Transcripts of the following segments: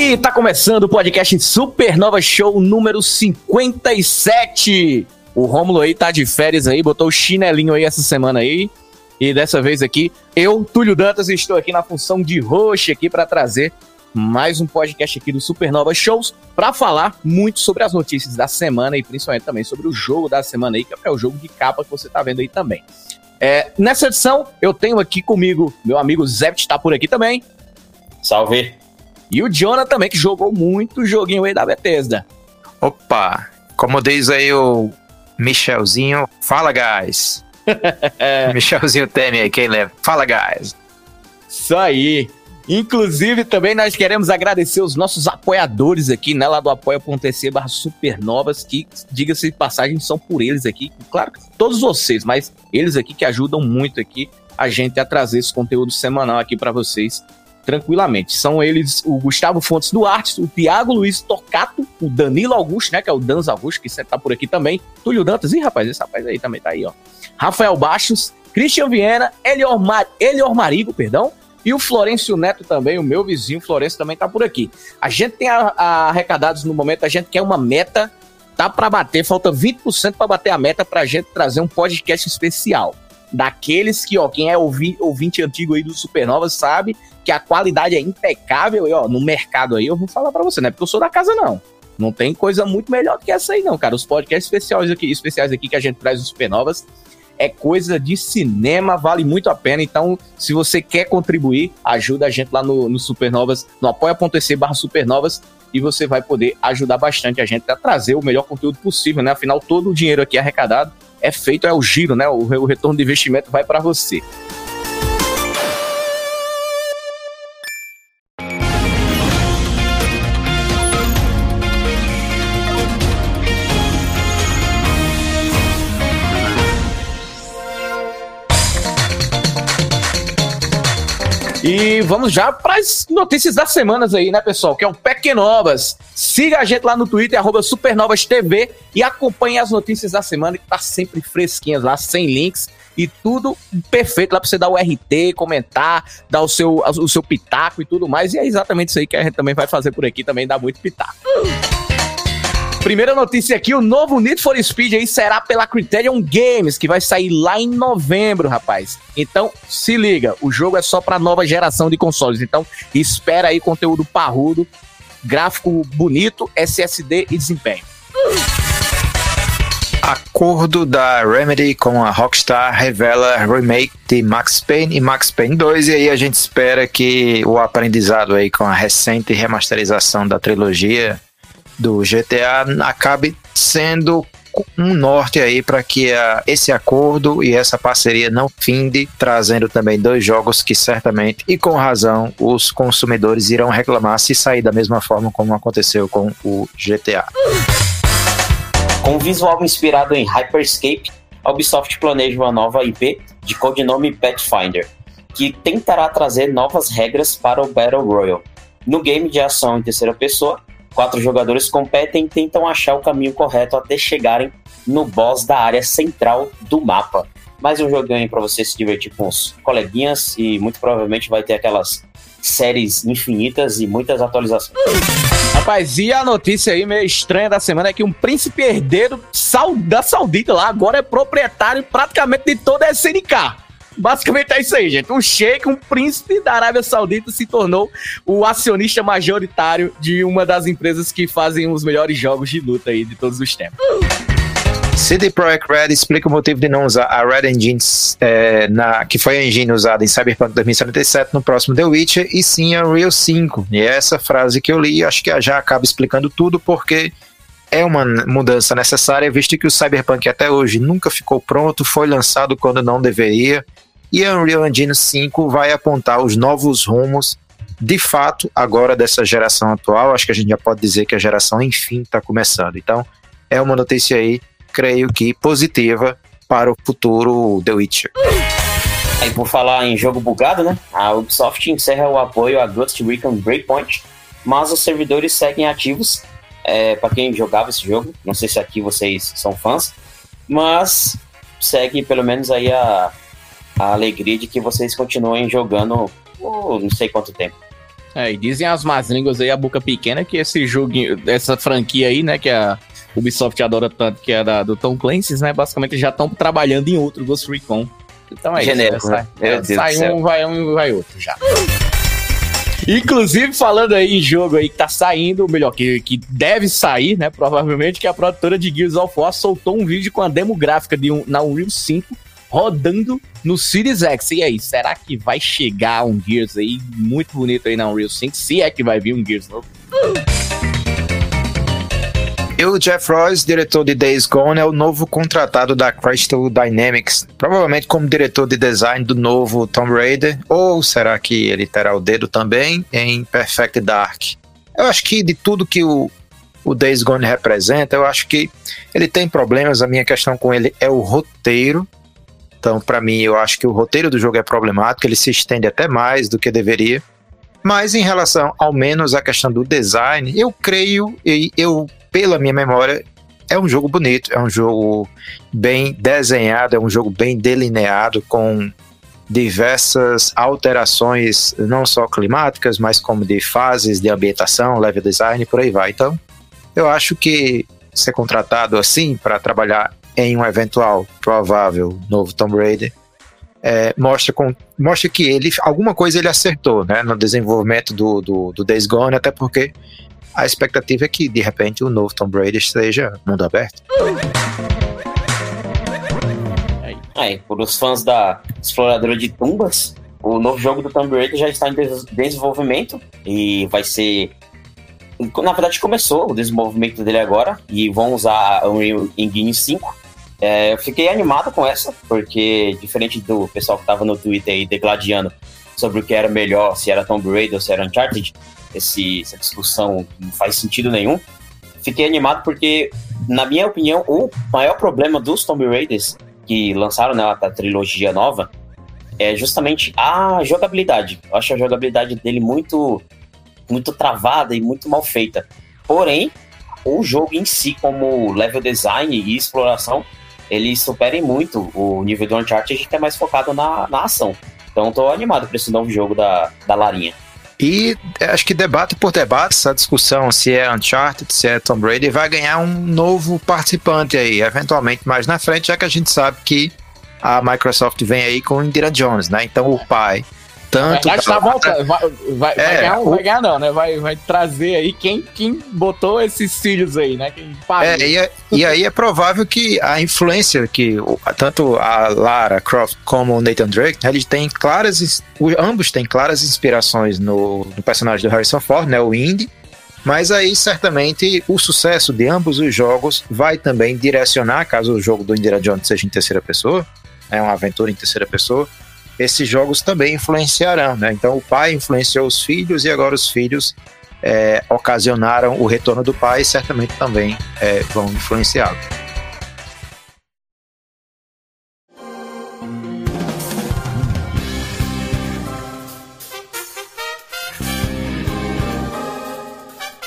E tá começando o podcast Supernova Show número 57. O Rômulo aí tá de férias aí, botou o chinelinho aí essa semana aí. E dessa vez aqui, eu, Túlio Dantas, estou aqui na função de host aqui para trazer mais um podcast aqui do Supernova Shows para falar muito sobre as notícias da semana e principalmente também sobre o jogo da semana aí, que é o jogo de capa que você tá vendo aí também. É, nessa edição, eu tenho aqui comigo meu amigo Zé, tá por aqui também. Salve! E o Jonah também, que jogou muito joguinho aí da Bethesda. Opa, como diz aí o Michelzinho, fala guys. Michelzinho teme aí, quem lembra? Fala guys. Isso aí. Inclusive, também nós queremos agradecer os nossos apoiadores aqui, né, lá do apoia.se barra supernovas, que, diga-se de passagem, são por eles aqui. Claro, todos vocês, mas eles aqui que ajudam muito aqui a gente a trazer esse conteúdo semanal aqui para vocês tranquilamente. São eles o Gustavo Fontes Duarte, o Tiago Luiz Tocato, o Danilo Augusto, né, que é o Danz Augusto, que tá por aqui também, Túlio Dantas, ih, rapaz, esse rapaz aí também tá aí, ó. Rafael Baixos, Christian Viena, Elior, Mar... Elior Marigo, perdão, e o Florencio Neto também, o meu vizinho Florencio também tá por aqui. A gente tem a, a arrecadados no momento, a gente quer uma meta, tá para bater, falta 20% para bater a meta pra gente trazer um podcast especial. Daqueles que, ó, quem é ouvinte, ouvinte antigo aí do Supernova sabe que a qualidade é impecável, e ó, no mercado aí, eu vou falar para você, né? Porque eu sou da casa, não. Não tem coisa muito melhor do que essa aí, não, cara. Os podcasts especiais aqui, especiais aqui que a gente traz nos Supernovas é coisa de cinema, vale muito a pena. Então, se você quer contribuir, ajuda a gente lá no, no Supernovas, no apoia.se barra Supernovas, e você vai poder ajudar bastante a gente a trazer o melhor conteúdo possível, né? Afinal, todo o dinheiro aqui arrecadado é feito, é o giro, né? O, o retorno de investimento vai para você. E vamos já para as notícias das semanas aí, né, pessoal? Que é o Pequenovas. Siga a gente lá no Twitter, SupernovasTV e acompanhe as notícias da semana que tá sempre fresquinhas lá, sem links e tudo perfeito lá para você dar o RT, comentar, dar o seu, o seu pitaco e tudo mais. E é exatamente isso aí que a gente também vai fazer por aqui, também dá muito pitaco. Primeira notícia aqui, o novo Need for Speed aí será pela Criterion Games, que vai sair lá em novembro, rapaz. Então, se liga, o jogo é só para nova geração de consoles. Então, espera aí conteúdo parrudo, gráfico bonito, SSD e desempenho. Acordo da Remedy com a Rockstar revela remake de Max Payne e Max Payne 2 e aí a gente espera que o aprendizado aí com a recente remasterização da trilogia do GTA acabe sendo um norte aí para que a, esse acordo e essa parceria não finde, trazendo também dois jogos que certamente e com razão os consumidores irão reclamar se sair da mesma forma como aconteceu com o GTA. Com visual inspirado em Hyperscape, a Ubisoft planeja uma nova IP de codinome Pathfinder, que tentará trazer novas regras para o Battle Royale. No game de ação em terceira pessoa, Quatro jogadores competem e tentam achar o caminho correto até chegarem no boss da área central do mapa. Mais um joguinho para você se divertir com os coleguinhas e muito provavelmente vai ter aquelas séries infinitas e muitas atualizações. Rapaz, e a notícia aí meio estranha da semana é que um príncipe herdeiro da Saudita lá agora é proprietário praticamente de toda a SNK. Basicamente é isso aí, gente. Um sheik, um príncipe da Arábia Saudita se tornou o acionista majoritário de uma das empresas que fazem os melhores jogos de luta aí de todos os tempos. CD Projekt Red explica o motivo de não usar a Red Engine, é, na, que foi a engine usada em Cyberpunk 2077 no próximo The Witcher, e sim a Unreal 5. E é essa frase que eu li, acho que já acaba explicando tudo, porque é uma mudança necessária, visto que o Cyberpunk até hoje nunca ficou pronto, foi lançado quando não deveria, e a Unreal Engine 5 vai apontar os novos rumos, de fato, agora dessa geração atual. Acho que a gente já pode dizer que a geração, enfim, está começando. Então, é uma notícia aí, creio que positiva para o futuro The Witcher. Aí, por falar em jogo bugado, né? A Ubisoft encerra o apoio a Ghost Recon Breakpoint, mas os servidores seguem ativos. É, para quem jogava esse jogo, não sei se aqui vocês são fãs, mas segue pelo menos aí a, a alegria de que vocês continuem jogando por não sei quanto tempo. É, e dizem as más línguas aí, a boca pequena, que esse jogo, essa franquia aí, né, que a Ubisoft adora tanto, que é da, do Tom Clancy, né, basicamente já estão trabalhando em outro Ghost Recon. Então é Genérico, isso. Né? Né? Sai, sai um, vai um, vai outro já. Inclusive, falando aí em jogo aí que tá saindo, ou melhor, que, que deve sair, né? Provavelmente, que a produtora de Gears of War soltou um vídeo com a demográfica de um, na Unreal 5 rodando no Series X. E aí, será que vai chegar um Gears aí muito bonito aí na Unreal 5? Se é que vai vir um Gears novo. E o Jeff Royce, diretor de Days Gone, é o novo contratado da Crystal Dynamics, provavelmente como diretor de design do novo Tomb Raider, ou será que ele terá o dedo também em Perfect Dark? Eu acho que de tudo que o, o Days Gone representa, eu acho que ele tem problemas. A minha questão com ele é o roteiro. Então, para mim, eu acho que o roteiro do jogo é problemático, ele se estende até mais do que deveria. Mas em relação ao menos à questão do design, eu creio e eu pela minha memória, é um jogo bonito, é um jogo bem desenhado, é um jogo bem delineado, com diversas alterações, não só climáticas, mas como de fases de ambientação, level design, por aí vai. Então, eu acho que ser contratado assim para trabalhar em um eventual provável novo Tomb Raider é, mostra, com, mostra que ele alguma coisa ele acertou né, no desenvolvimento do, do, do Days Gone, até porque a expectativa é que de repente o novo Tomb Raider seja mundo aberto. É, por os fãs da Exploradora de Tumbas, o novo jogo do Tomb Raider já está em desenvolvimento e vai ser. Na verdade, começou o desenvolvimento dele agora e vão usar o Unreal Engine 5. É, eu fiquei animado com essa, porque diferente do pessoal que estava no Twitter aí degladiando sobre o que era melhor, se era Tomb Raider ou se era Uncharted, esse, essa discussão não faz sentido nenhum. Fiquei animado porque, na minha opinião, o maior problema dos Tomb Raiders que lançaram né, a trilogia nova é justamente a jogabilidade. Eu acho a jogabilidade dele muito, muito travada e muito mal feita. Porém, o jogo em si, como level design e exploração, eles superem muito o nível do Uncharted, que é mais focado na, na ação. Então, tô animado para esse novo jogo da, da Larinha. E acho que debate por debate, essa discussão se é Uncharted, se é Tomb Raider, vai ganhar um novo participante aí, eventualmente mais na frente, já que a gente sabe que a Microsoft vem aí com Indiana Jones, né? Então o pai tanto. Verdade, tá voltando. Vai, vai, é, vai, ganhar, o... vai ganhar, não, né? Vai, vai trazer aí quem, quem botou esses cílios aí, né? Quem é, e, é, e, aí é provável que a influência que tanto a Lara Croft como o Nathan Drake, eles têm claras. Ambos têm claras inspirações no, no personagem do Harrison Ford, né? O Indy. Mas aí, certamente, o sucesso de ambos os jogos vai também direcionar, caso o jogo do Indiana Jones seja em terceira pessoa, é uma aventura em terceira pessoa, esses jogos também influenciarão, né? Então o pai influenciou os filhos e agora os filhos é, ocasionaram o retorno do pai e certamente também é, vão influenciá-lo.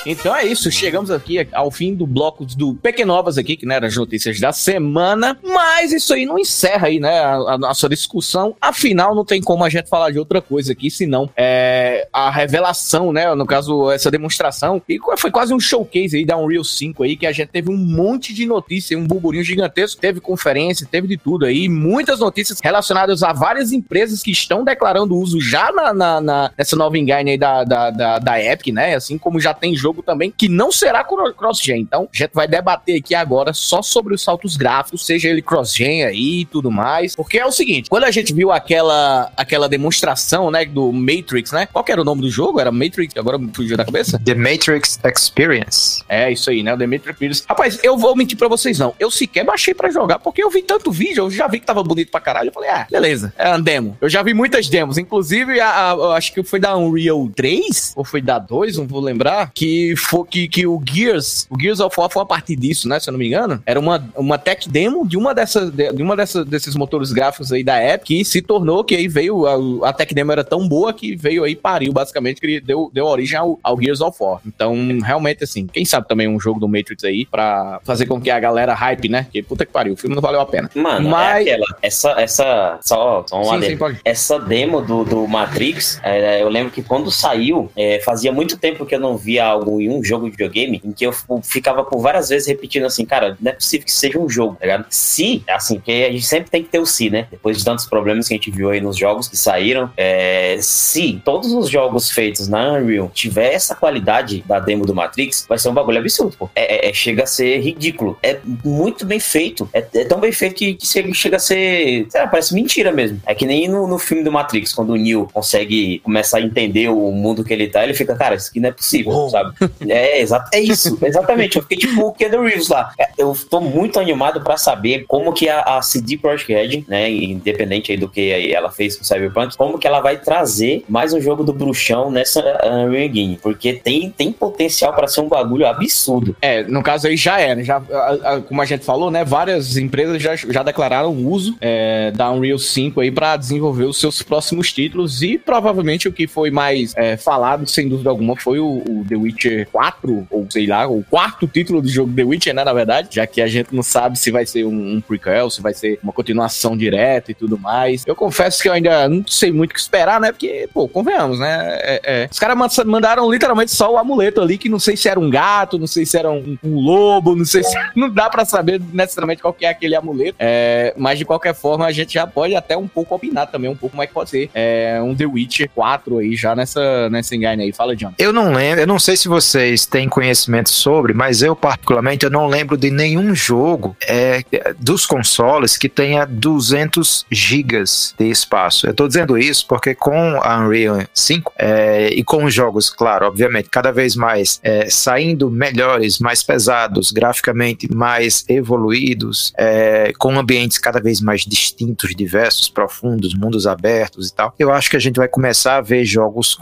Então é isso, chegamos aqui ao fim do bloco do Pequenovas aqui, que não era as notícias da semana, mas isso aí não encerra aí, né, a, a, nossa discussão. Afinal, não tem como a gente falar de outra coisa aqui, senão é, a revelação, né, no caso, essa demonstração, e foi quase um showcase aí da Unreal 5 aí, que a gente teve um monte de notícias, um burburinho gigantesco, teve conferência, teve de tudo aí, muitas notícias relacionadas a várias empresas que estão declarando uso já na, na, na nessa nova engine aí da, da, da, da Epic, né, assim como já tem jogo jogo também que não será cross-gen. Então, a gente vai debater aqui agora só sobre os saltos gráficos, seja ele cross-gen aí e tudo mais. Porque é o seguinte, quando a gente viu aquela, aquela demonstração, né, do Matrix, né? Qual era o nome do jogo? Era Matrix, agora me fugiu da cabeça? The Matrix Experience. É, isso aí, né? The Matrix Experience. Rapaz, eu vou mentir pra vocês não. Eu sequer baixei pra jogar, porque eu vi tanto vídeo, eu já vi que tava bonito pra caralho. Eu falei, ah, beleza, é uma demo. Eu já vi muitas demos, inclusive, a, a, acho que foi da Unreal 3, ou foi da 2, não vou lembrar, que foi, que, que o Gears, o Gears of War foi a partir disso, né? Se eu não me engano. Era uma, uma tech demo de uma dessas, de uma dessas, desses motores gráficos aí da Epic, que se tornou, que aí veio, a, a tech demo era tão boa que veio aí, pariu, basicamente, que deu, deu origem ao, ao Gears of War. Então, realmente, assim, quem sabe também um jogo do Matrix aí, pra fazer com que a galera hype, né? Que puta que pariu, o filme não valeu a pena. Mano, Mas... é aquela, essa, essa, só, só uma sim, sim, essa demo do, do Matrix, é, eu lembro que quando saiu, é, fazia muito tempo que eu não via algo em um jogo de videogame, em que eu ficava por várias vezes repetindo assim, cara, não é possível que seja um jogo, tá ligado? Se, assim, que a gente sempre tem que ter o se, né? Depois de tantos problemas que a gente viu aí nos jogos que saíram, é, se todos os jogos feitos na Unreal tiver essa qualidade da demo do Matrix, vai ser um bagulho absurdo, pô. É, é, é chega a ser ridículo. É muito bem feito. É, é tão bem feito que, que chega a ser. Sei lá, parece mentira mesmo. É que nem no, no filme do Matrix, quando o Neo consegue começar a entender o mundo que ele tá, ele fica, cara, isso aqui não é possível, sabe? É, exato, é isso, exatamente. Eu fiquei tipo o Keanu Reeves lá. É, eu tô muito animado pra saber como que a, a CD Projekt Red, né, independente aí do que ela fez com Cyberpunk, como que ela vai trazer mais um jogo do bruxão nessa Unreal Engine, porque tem, tem potencial para ser um bagulho absurdo. É, no caso aí já é, né? Já, a, a, como a gente falou, né, várias empresas já, já declararam uso é, da Unreal 5 aí para desenvolver os seus próximos títulos e provavelmente o que foi mais é, falado, sem dúvida alguma, foi o, o, The Witcher 4, ou sei lá, o quarto título do jogo The Witcher, né, na verdade, já que a gente não sabe se vai ser um, um prequel, se vai ser uma continuação direta e tudo mais. Eu confesso que eu ainda não sei muito o que esperar, né, porque, pô, convenhamos, né, é, é. os caras mandaram literalmente só o amuleto ali, que não sei se era um gato, não sei se era um, um lobo, não sei se... não dá para saber necessariamente qual que é aquele amuleto, é, mas de qualquer forma a gente já pode até um pouco opinar também, um pouco como é que pode ser é, um The Witcher 4 aí já nessa, nessa engane aí. Fala, John. Eu não lembro, eu não sei se vocês têm conhecimento sobre, mas eu particularmente eu não lembro de nenhum jogo é, dos consoles que tenha 200 gigas de espaço. Eu tô dizendo isso porque com a Unreal 5 é, e com os jogos, claro, obviamente, cada vez mais é, saindo melhores, mais pesados, graficamente mais evoluídos, é, com ambientes cada vez mais distintos, diversos, profundos, mundos abertos e tal, eu acho que a gente vai começar a ver jogos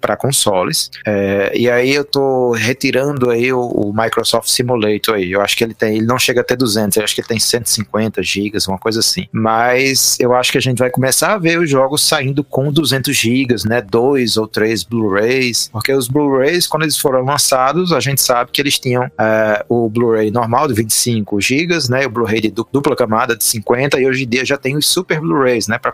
para consoles. É, e aí eu tô retirando aí o, o, Microsoft Simulator aí. Eu acho que ele tem, ele não chega a ter 200, eu acho que ele tem 150 gigas, uma coisa assim. Mas eu acho que a gente vai começar a ver os jogos saindo com 200 gigas, né? Dois ou três Blu-rays, porque os Blu-rays quando eles foram lançados, a gente sabe que eles tinham é, o Blu-ray normal de 25 gigas, né? O Blu-ray de dupla camada de 50 e hoje em dia já tem os Super Blu-rays, né? Para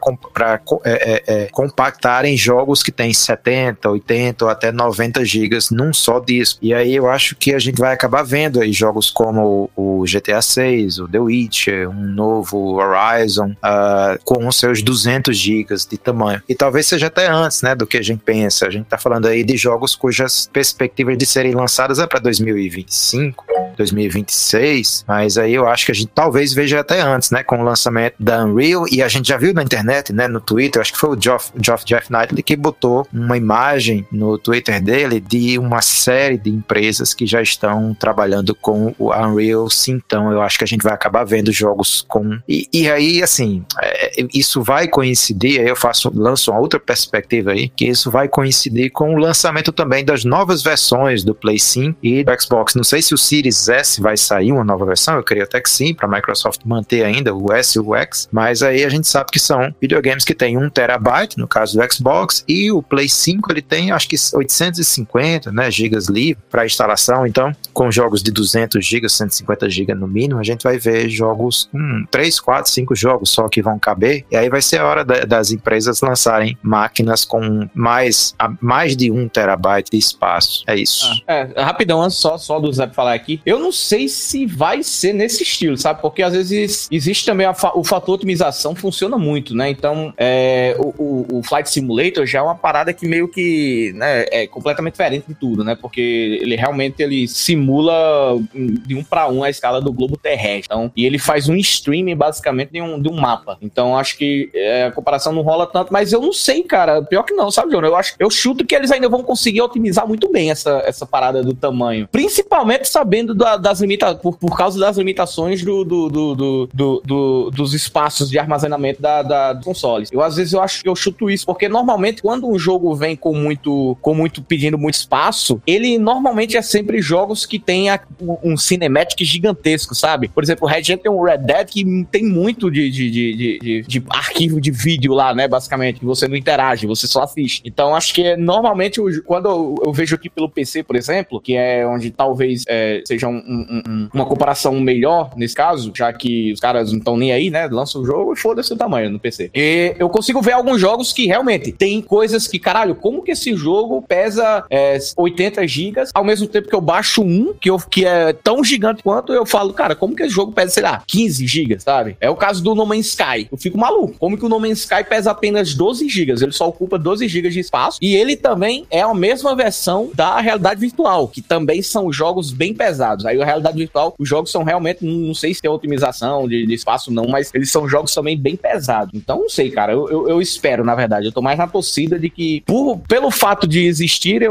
é, é, é, compactarem jogos que tem 70, 80 ou até 90 gigas num só disco. E aí eu acho que a gente vai acabar vendo aí jogos como o GTA 6, o The Witcher, um novo Horizon, uh, com os seus 200 gigas de tamanho. E talvez seja até antes, né, do que a gente pensa. A gente tá falando aí de jogos cujas perspectivas de serem lançadas é para 2025, 2026, mas aí eu acho que a gente talvez veja até antes, né, com o lançamento da Unreal e a gente já viu na internet, né, no Twitter, acho que foi o Geoff, Geoff Jeff Knightley que botou uma imagem no Twitter dele de uma série de empresas que já estão trabalhando com o Unreal 5. Então eu acho que a gente vai acabar vendo jogos com. E, e aí, assim, é, isso vai coincidir, aí eu faço, lanço uma outra perspectiva aí, que isso vai coincidir com o lançamento também das novas versões do Play 5 e do Xbox. Não sei se o Series S vai sair uma nova versão, eu creio até que sim, para Microsoft manter ainda o S e o X, mas aí a gente sabe que são videogames que têm 1 terabyte, no caso do Xbox, e o Play 5 ele tem acho que 850 né, gigas livre para instalação, então com jogos de 200 gigas, 150 gigas no mínimo, a gente vai ver jogos, hum, 3, 4, 5 jogos só que vão caber, e aí vai ser a hora da, das empresas lançarem máquinas com mais, mais de 1 terabyte de espaço. É isso. Ah, é, rapidão, só, só do Zé falar aqui, eu não sei se vai ser nesse estilo, sabe? Porque às vezes existe também a, o fator otimização, funciona muito, né? Então, é, o, o, o Flight Simulator já é uma parada que meio que né, é completamente diferente de tudo, né? Porque ele realmente ele simula de um para um a escala do globo terrestre. Então, e ele faz um streaming basicamente de um, de um mapa. Então, acho que é, a comparação não rola tanto, mas eu não sei, cara. Pior que não, sabe, João? Eu acho, eu chuto que eles ainda vão conseguir otimizar muito bem essa, essa parada do tamanho. Principalmente sabendo da, das limitações, por, por causa das limitações do, do, do, do, do dos espaços de armazenamento da, da, dos consoles. Eu, às vezes, eu acho que eu chuto isso, porque normalmente quando um jogo vem com muito, com muito pedindo muito espaço, ele normalmente é sempre jogos que tem a, um, um cinematic gigantesco, sabe? Por exemplo, o Red Dead tem um Red Dead que tem muito de, de, de, de, de arquivo de vídeo lá, né? Basicamente, que você não interage, você só assiste. Então, acho que normalmente quando eu, eu, vejo aqui pelo PC, por exemplo, que é onde talvez é, seja um, um, um, uma comparação melhor nesse caso, já que os caras não estão nem aí, né? Lançam o jogo e foda-se o tamanho no PC. E eu consigo ver alguns jogos que realmente tem coisas que, caralho, como que esse jogo pesa é, 80 gigas, ao mesmo tempo que eu baixo um, que, eu, que é tão gigante quanto, eu falo, cara, como que esse jogo pesa, sei lá, 15 gigas, sabe? É o caso do No Man's Sky. Eu fico maluco. Como que o No Man's Sky pesa apenas 12 gigas? Ele só ocupa 12 gigas de espaço e ele também é a mesma versão da realidade virtual, que também são jogos bem pesados. Aí a realidade virtual, os jogos são realmente, não sei se tem otimização de, de espaço não, mas eles são jogos também bem pesados. Então, não sei, cara. Eu, eu, eu, espero, na verdade. Eu tô mais na torcida de que, por, pelo fato de existirem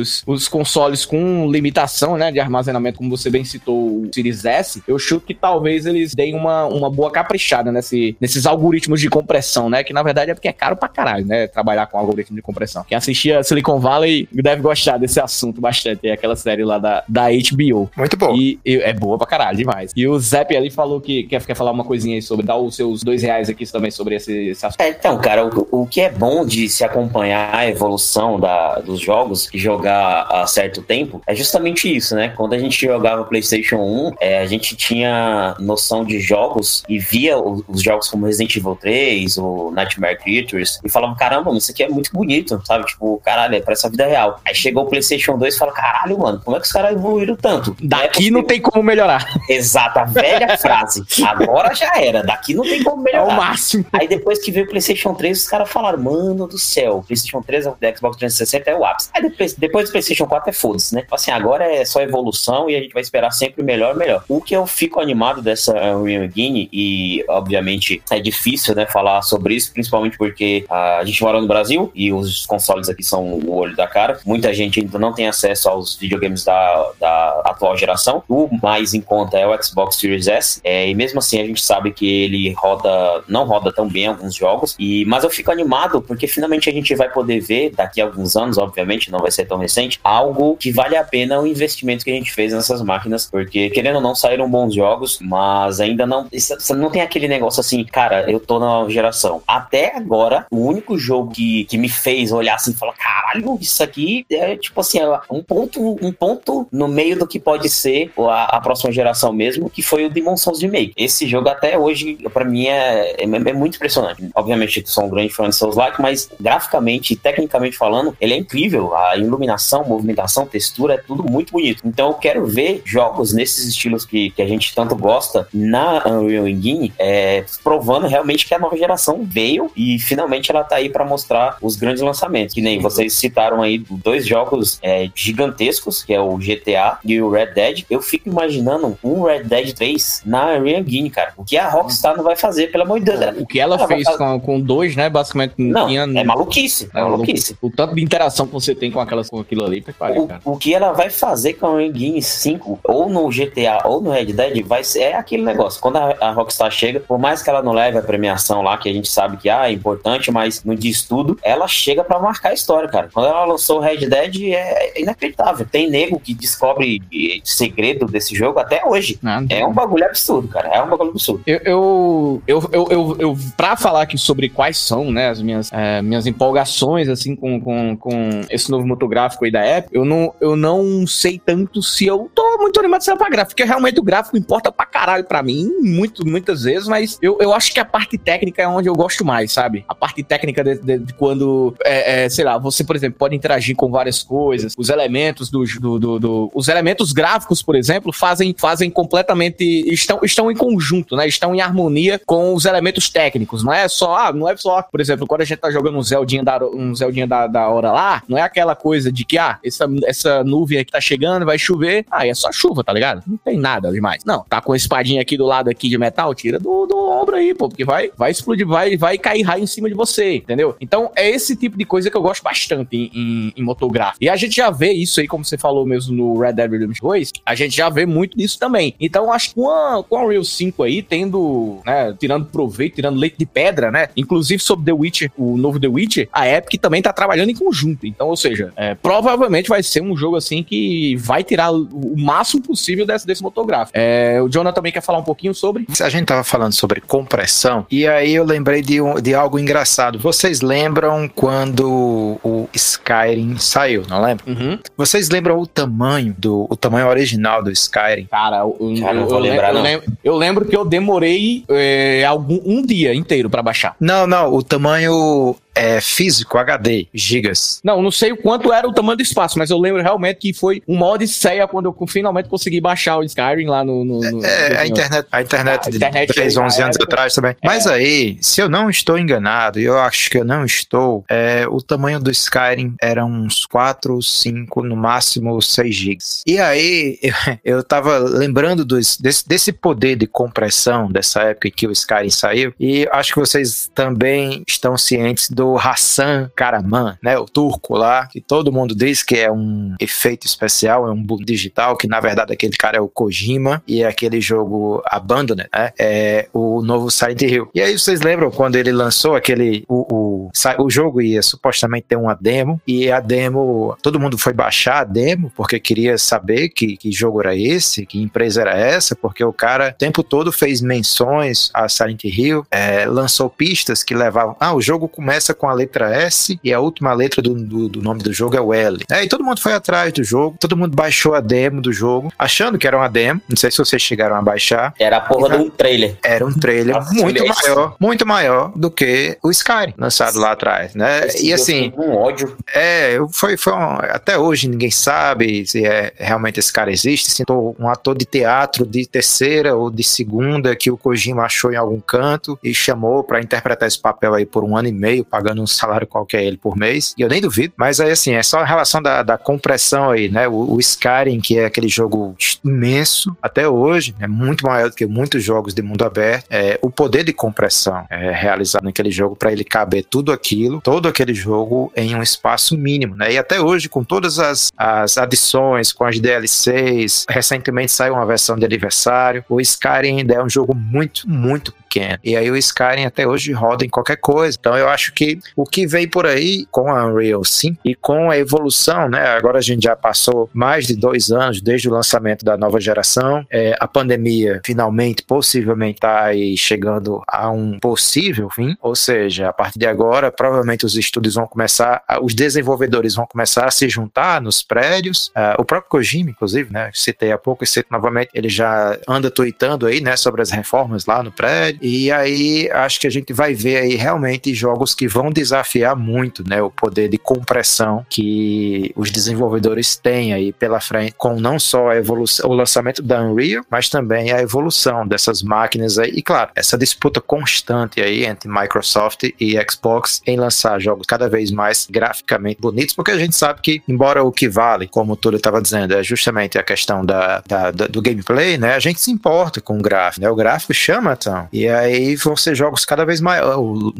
os, os consoles com limitação, né, de armazenamento, como você bem citou, o Series S, eu chuto que talvez eles deem uma, uma boa caprichada nesse, nesses algoritmos de compressão, né, que na verdade é porque é caro pra caralho, né, trabalhar com algoritmo de compressão. Quem assistia Silicon Valley deve gostar desse assunto bastante. É aquela série lá da, da HBO. Muito bom. E, e é boa pra caralho, demais. E o Zep ali falou que quer, quer falar uma coisinha aí sobre, dar os seus dois reais aqui também sobre esse, esse assunto. É, então, cara, o, o que é bom de se acompanhar a evolução da, dos jogos e jogar há certo tempo é justamente isso, né? Quando a gente jogava PlayStation 1, é, a gente tinha noção de jogos e via os, os jogos como Resident Evil 3, o Nightmare Creatures, e falava, caramba, isso aqui é muito bonito, sabe? Tipo, caralho, é pra essa vida real. Aí chegou o PlayStation 2 e fala, caralho, mano, como é que os caras evoluíram tanto? Daqui é não tem como melhorar. Exato, a velha frase. Agora já era, daqui não tem como melhorar. É o máximo. Aí depois que veio o PlayStation 3, os caras falaram, mano do céu, o PlayStation 3, o Xbox 360 é o ápice. Aí depois, depois do PlayStation 4 é foda-se, né? Assim, agora é só evolução e a gente vai esperar sempre melhor, melhor. O que eu fico animado dessa Unreal Engine, e obviamente é difícil, né, falar sobre isso, principalmente porque a gente mora no Brasil e os consoles aqui são o olho da cara. Muita gente ainda não tem acesso aos videogames da, da atual geração. O mais em conta é o Xbox Series S, é, e mesmo assim a gente sabe que ele roda, não roda tão bem alguns jogos, e mas eu fico animado porque finalmente a gente vai poder ver, daqui a alguns anos, obviamente, não vai ser tão recente, algo que vale a pena o investimento que a gente fez nessas máquinas, porque querendo ou não, saíram bons jogos, mas ainda não, você não tem aquele negócio assim, cara, eu tô na geração. Até agora, o único jogo que, que me fez olhar assim e falar, caralho, isso aqui é tipo assim, é um ponto, um ponto no meio do que pode ser a, a próxima geração mesmo, que foi o Demon Souls Remake. Esse jogo até hoje, para mim, é, é, é, muito impressionante. Obviamente, sou um grande fã de Souls Like, mas graficamente e tecnicamente falando, ele é incrível. A iluminação, movimentação, textura, é tudo muito bonito. Então eu quero ver jogos nesses estilos que, que a gente tanto gosta na Unreal Engine, é, provando realmente que a nova geração veio e finalmente ela tá aí para mostrar os grandes lançamentos. Que nem vocês citaram aí dois jogos é, gigantescos, que é o GTA e o Red Dead. Eu fico imaginando um Red Dead 3 na Unreal Engine, cara. O que a Rockstar não vai fazer, pelo amor de Deus. O que ela, ela fez com, com dois, né? Basicamente não, tinha. É maluquice. É, é maluquice. O, o, tanto de interação que você tem com, aquelas, com aquilo ali, pariu, cara. O que ela vai fazer com a Unreal Engine 5, ou no GTA, ou no Red Dead, vai ser é aquele negócio. Quando a, a Rockstar chega, por mais que ela não leve a premiação lá, que a gente sabe que ah, é importante, mas não diz tudo, ela chega para marcar a história, cara. Quando ela lançou o Red Dead, é inacreditável. Tem nego que descobre segredo desse jogo até hoje. Ah, é um bagulho absurdo, cara. É um bagulho absurdo. Eu, eu, eu, eu, eu, eu pra falar aqui sobre quais são, né, as minhas, é, minhas empolgações, assim, com, com, com esse novo motográfico aí da Apple, eu não, eu não sei tanto se eu tô muito animado é pra gráfico, porque realmente o gráfico importa pra caralho pra mim, muito, muitas vezes, mas eu, eu acho que a parte técnica é onde eu gosto mais, sabe? A parte técnica de, de, de quando, é, é, sei lá, você, por exemplo, pode interagir com várias coisas, os elementos do, do, do, do os elementos gráficos, por exemplo, fazem, fazem completamente, estão, estão em conjunto, né? Estão em harmonia com os elementos técnicos, não é só, ah, não é só, por exemplo, quando a gente tá jogando um Zeldinha da, um Zeldinha da, da hora lá, não é aquela coisa de que, ah, essa, essa nuvem aqui tá chegando, vai chover, ah, é só lança-chuva, tá ligado? Não tem nada demais. Não, tá com a espadinha aqui do lado aqui de metal, tira do, do ombro aí, pô, porque vai, vai explodir, vai, vai cair raio em cima de você, entendeu? Então é esse tipo de coisa que eu gosto bastante em, em, em motográfico. E a gente já vê isso aí, como você falou mesmo no Red Dead Redemption 2, a gente já vê muito disso também. Então acho que com a, com Unreal 5 aí, tendo, né, tirando proveito, tirando leite de pedra, né, inclusive sobre The Witcher, o novo The Witcher, a Epic também tá trabalhando em conjunto. Então, ou seja, é, provavelmente vai ser um jogo assim que vai tirar o máximo possível desse, desse motográfico. É, o Jonathan também quer falar um pouquinho sobre. A gente tava falando sobre compressão, e aí eu lembrei de, um, de algo engraçado. Vocês lembram quando o Skyrim saiu, não lembra? Uhum. Vocês lembram o tamanho do o tamanho original do Skyrim? Cara, eu, Cara, não eu, vou eu lembrar, lembro, não. eu lembro- eu lembro que eu demorei é, algum, um dia inteiro pra baixar. Não, não, o tamanho é, físico, HD, gigas. Não, não sei o quanto era o tamanho do espaço, mas eu lembro realmente que foi uma odisseia quando eu finalmente consegui baixar o Skyrim lá no. no, no- É, a internet, a internet A de internet 10, na 11 anos atrás também. Mas aí, se eu não estou enganado, e eu acho que eu não estou, é, o tamanho do Skyrim era uns 4, 5, no máximo 6 gigas. E aí, eu, eu tava lembrando dos, desse, desse poder de compressão dessa época em que o Skyrim saiu, e acho que vocês também estão cientes do Hassan Karaman, né, o turco lá, que todo mundo diz que é um efeito especial, é um bug digital, que na verdade aquele cara é o Kojima, e é aquele jogo Abandoned, né, é o novo Silent Hill. E aí vocês lembram quando ele lançou aquele, o, o, o jogo ia supostamente ter uma demo, e a demo, todo mundo foi baixar a demo, porque queria saber que, que jogo era esse, que empresa era essa, porque o cara o tempo todo fez menções a Silent Hill, é, lançou pistas que levavam, ah, o jogo começa com a letra S e a última letra do, do, do nome do jogo é o L. É, e todo mundo foi atrás do jogo, todo mundo baixou a demo do jogo, achando que era uma demo, não sei se vocês chegaram a baixar, Era a porra um trailer. era um trailer Nossa, muito maior, muito maior do que o Skyrim, lançado lá atrás, né? Esse E assim, com ódio. é, foi, foi um- até hoje ninguém sabe se é, realmente esse cara existe, se um ator de teatro de terceira ou de segunda que o Kojima achou em algum canto e chamou pra interpretar esse papel aí por um ano e meio, pagando um salário qualquer ele por mês. E eu nem duvido, mas aí assim, é só a relação da, da compressão aí, né? O, o Skyrim, que é aquele jogo imenso até hoje, é muito maior do que muitos jogos de mundo aberto. É, o poder de compressão é realizado naquele jogo para ele caber tudo aquilo, todo aquele jogo em um espaço mínimo, né? E até hoje, com todas as, as adições, com as DLCs, recentemente saiu uma versão de aniversário. O Skyrim ainda é um jogo muito, muito pequeno. E aí o Skyrim até hoje roda em qualquer coisa. Então eu acho que o que vem por aí com a Unreal 5 e com a evolução, né? Agora a gente já passou mais de dois anos desde o lançamento da nova geração. É, a pandemia finalmente, possivelmente, está aí chegando a um possível fim. Ou seja, a partir de agora, provavelmente os estúdios vão começar, a- os desenvolvedores vão começar a se juntar nos prédios. Ah, o próprio Kojima, inclusive, né? Citei há pouco e cito novamente, ele já anda tweetando aí, né? Sobre as reformas lá no prédio. E aí acho que a gente vai ver aí realmente jogos que vão desafiar muito, né? O poder de compressão que os desenvolvedores têm aí pela frente, com não só a evolução, o lançamento da Unreal, mas também a evolução dessas máquinas aí. E claro, essa disputa constante aí entre Microsoft e Xbox em lançar jogos cada vez mais graficamente bonitos, porque a gente sabe que, embora o que vale, como o Túlio estava dizendo, é justamente a questão da, da- da- do gameplay, né? A gente se importa com o gráfico, né? O gráfico chama então. E aí vão ser jogos cada vez maiores. O,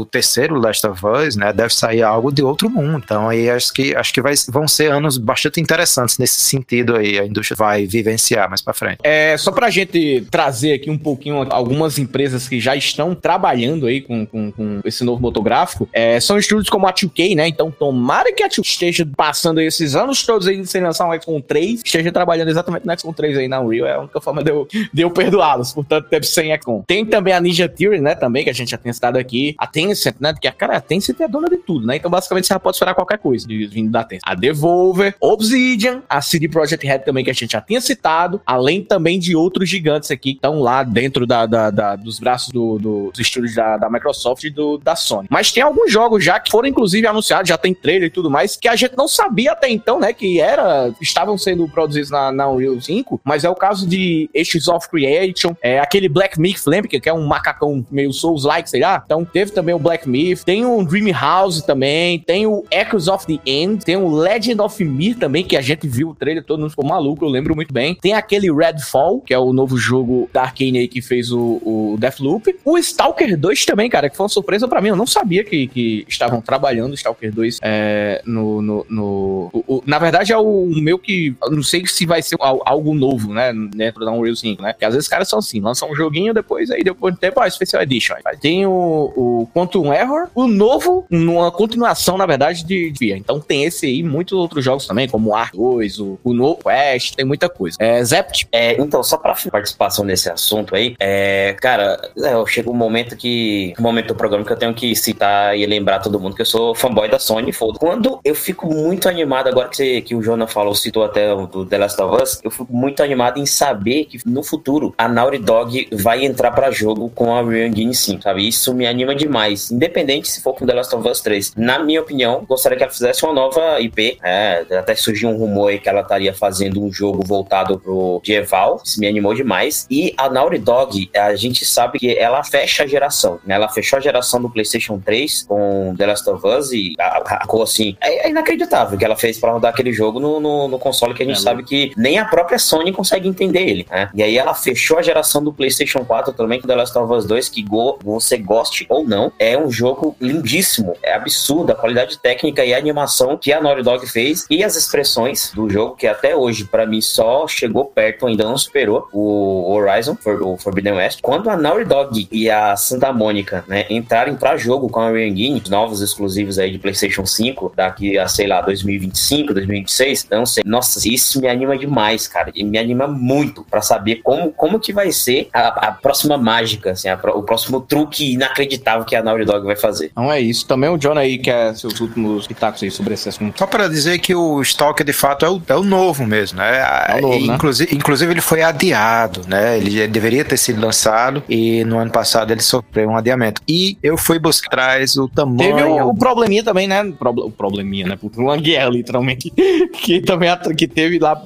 o terceiro Last of Us, né? Deve sair algo de outro mundo. Então aí acho que, acho que vai, vão ser anos bastante interessantes nesse sentido aí. A indústria vai vivenciar mais pra frente. É, só pra gente trazer aqui um pouquinho algumas empresas que já estão trabalhando aí com, com, com esse novo motográfico, é, são estúdios como a 2K, né? Então tomara que a 2K esteja passando esses anos todos aí sem lançar um XCOM 3, esteja trabalhando exatamente no XCOM 3 aí na Unreal, é a única forma de eu, de eu perdoá-los por tanto tempo sem XCOM. Tem também a Ninja Theory, né? Também, que a gente já tem citado aqui. A Tencent, né? Que a cara, a Tencent é dona de tudo, né? Então basicamente você já pode esperar qualquer coisa vindo da Tencent. A Devolver, Obsidian, a CD Projekt Red também, que a gente já tinha citado, além também de outros gigantes aqui que estão lá dentro da, da- da- dos braços do- do- dos estúdios da, da Microsoft e do, da Sony. Mas tem alguns jogos já que foram inclusive anunciados, já tem trailer e tudo mais, que a gente não sabia até então, né, que era, estavam sendo produzidos na, na Unreal 5, mas é o caso de Ages of Creation, é aquele Black Myth, lembra que que é um macacão meio Souls-like, sei lá? Então teve também o Black Myth, tem o Dream House também, tem o Echoes of the End, tem o Legend of Mir também, que a gente viu o trailer, todo mundo ficou maluco, eu lembro muito bem. Tem aquele Redfall, que é o novo jogo da Arkane aí que fez o, o Deathloop. O Stalker 2 também, cara, que foi uma surpresa para mim, eu não sabia que, que estavam trabalhando o Stalker 2 é, no... no, no o, o, na verdade é o, meu que, não sei se vai ser algo novo, né, dentro da Unreal 5, né, porque às vezes os caras são assim, lançam um joguinho, depois aí depois de tempo, ó, Special Edition. Tem o, o Quantum Error, o novo, uma continuação, na verdade, de, Então tem esse aí, muitos outros jogos também, como o Ark 2, o, o No Quest, tem muita coisa. É, Zept? É, então, só pra participação nesse assunto aí, é, cara, é, chega um momento que, um momento do programa que eu tenho que citar e lembrar todo mundo que eu sou fanboy da Sony, foda. Quando eu fico muito animado, agora que, você, que o Jonah falou, citou até o do The Last of Us, eu fico muito animado em saber que no futuro a Naughty Dog vai entrar para jogo com a Real Engine 5, sabe? Isso me anima demais, independente se for com The Last of Us 3. Na minha opinião, gostaria que ela fizesse uma nova IP, é, até surgiu um rumor aí que ela estaria fazendo um jogo voltado pro Dieval, isso me animou demais. E a Naughty Dog, a gente sabe que ela fecha a geração, né? Ela fechou a geração do PlayStation 3 com The Last of Us e a, a, assim, é, é inacreditável que ela fez para rodar aquele jogo no, no, no, console que a gente é, sabe que nem a própria Sony consegue entender ele, né? E aí ela fechou a geração do PlayStation 4 também com The Last of Us 2, que go, você goste ou não, é um jogo lindíssimo, é absurdo a qualidade técnica e a animação que a Naughty Dog fez e as expressões do jogo, que até hoje, para mim, só chegou perto, ainda não superou o Horizon, o Forbidden West. Quando a Naughty Dog e a Santa Mônica, né, entrarem para jogo com a Unreal Engine, novos exclusivos aí de PlayStation 5, daqui a, sei lá, 2025, 2026, não sei. Nossa, isso me anima demais, cara. E me anima muito para saber como, como que vai ser a, a próxima mágica, assim, a, o próximo truque inacreditável que a Naughty Dog vai fazer. Não é isso. Também o John aí, que é seus últimos pitacos aí sobre esse assunto. Só para dizer que o Stalker de fato é o, é o novo mesmo, né? É o novo, inclusive, né? inclusive ele foi adiado, né? Ele deveria ter sido lançado e no ano passado ele sofreu um adiamento. E eu fui buscar atrás o tamanho. Teve o probleminha também, né? O probleminha, né? Uma guerra, literalmente. que também que teve lá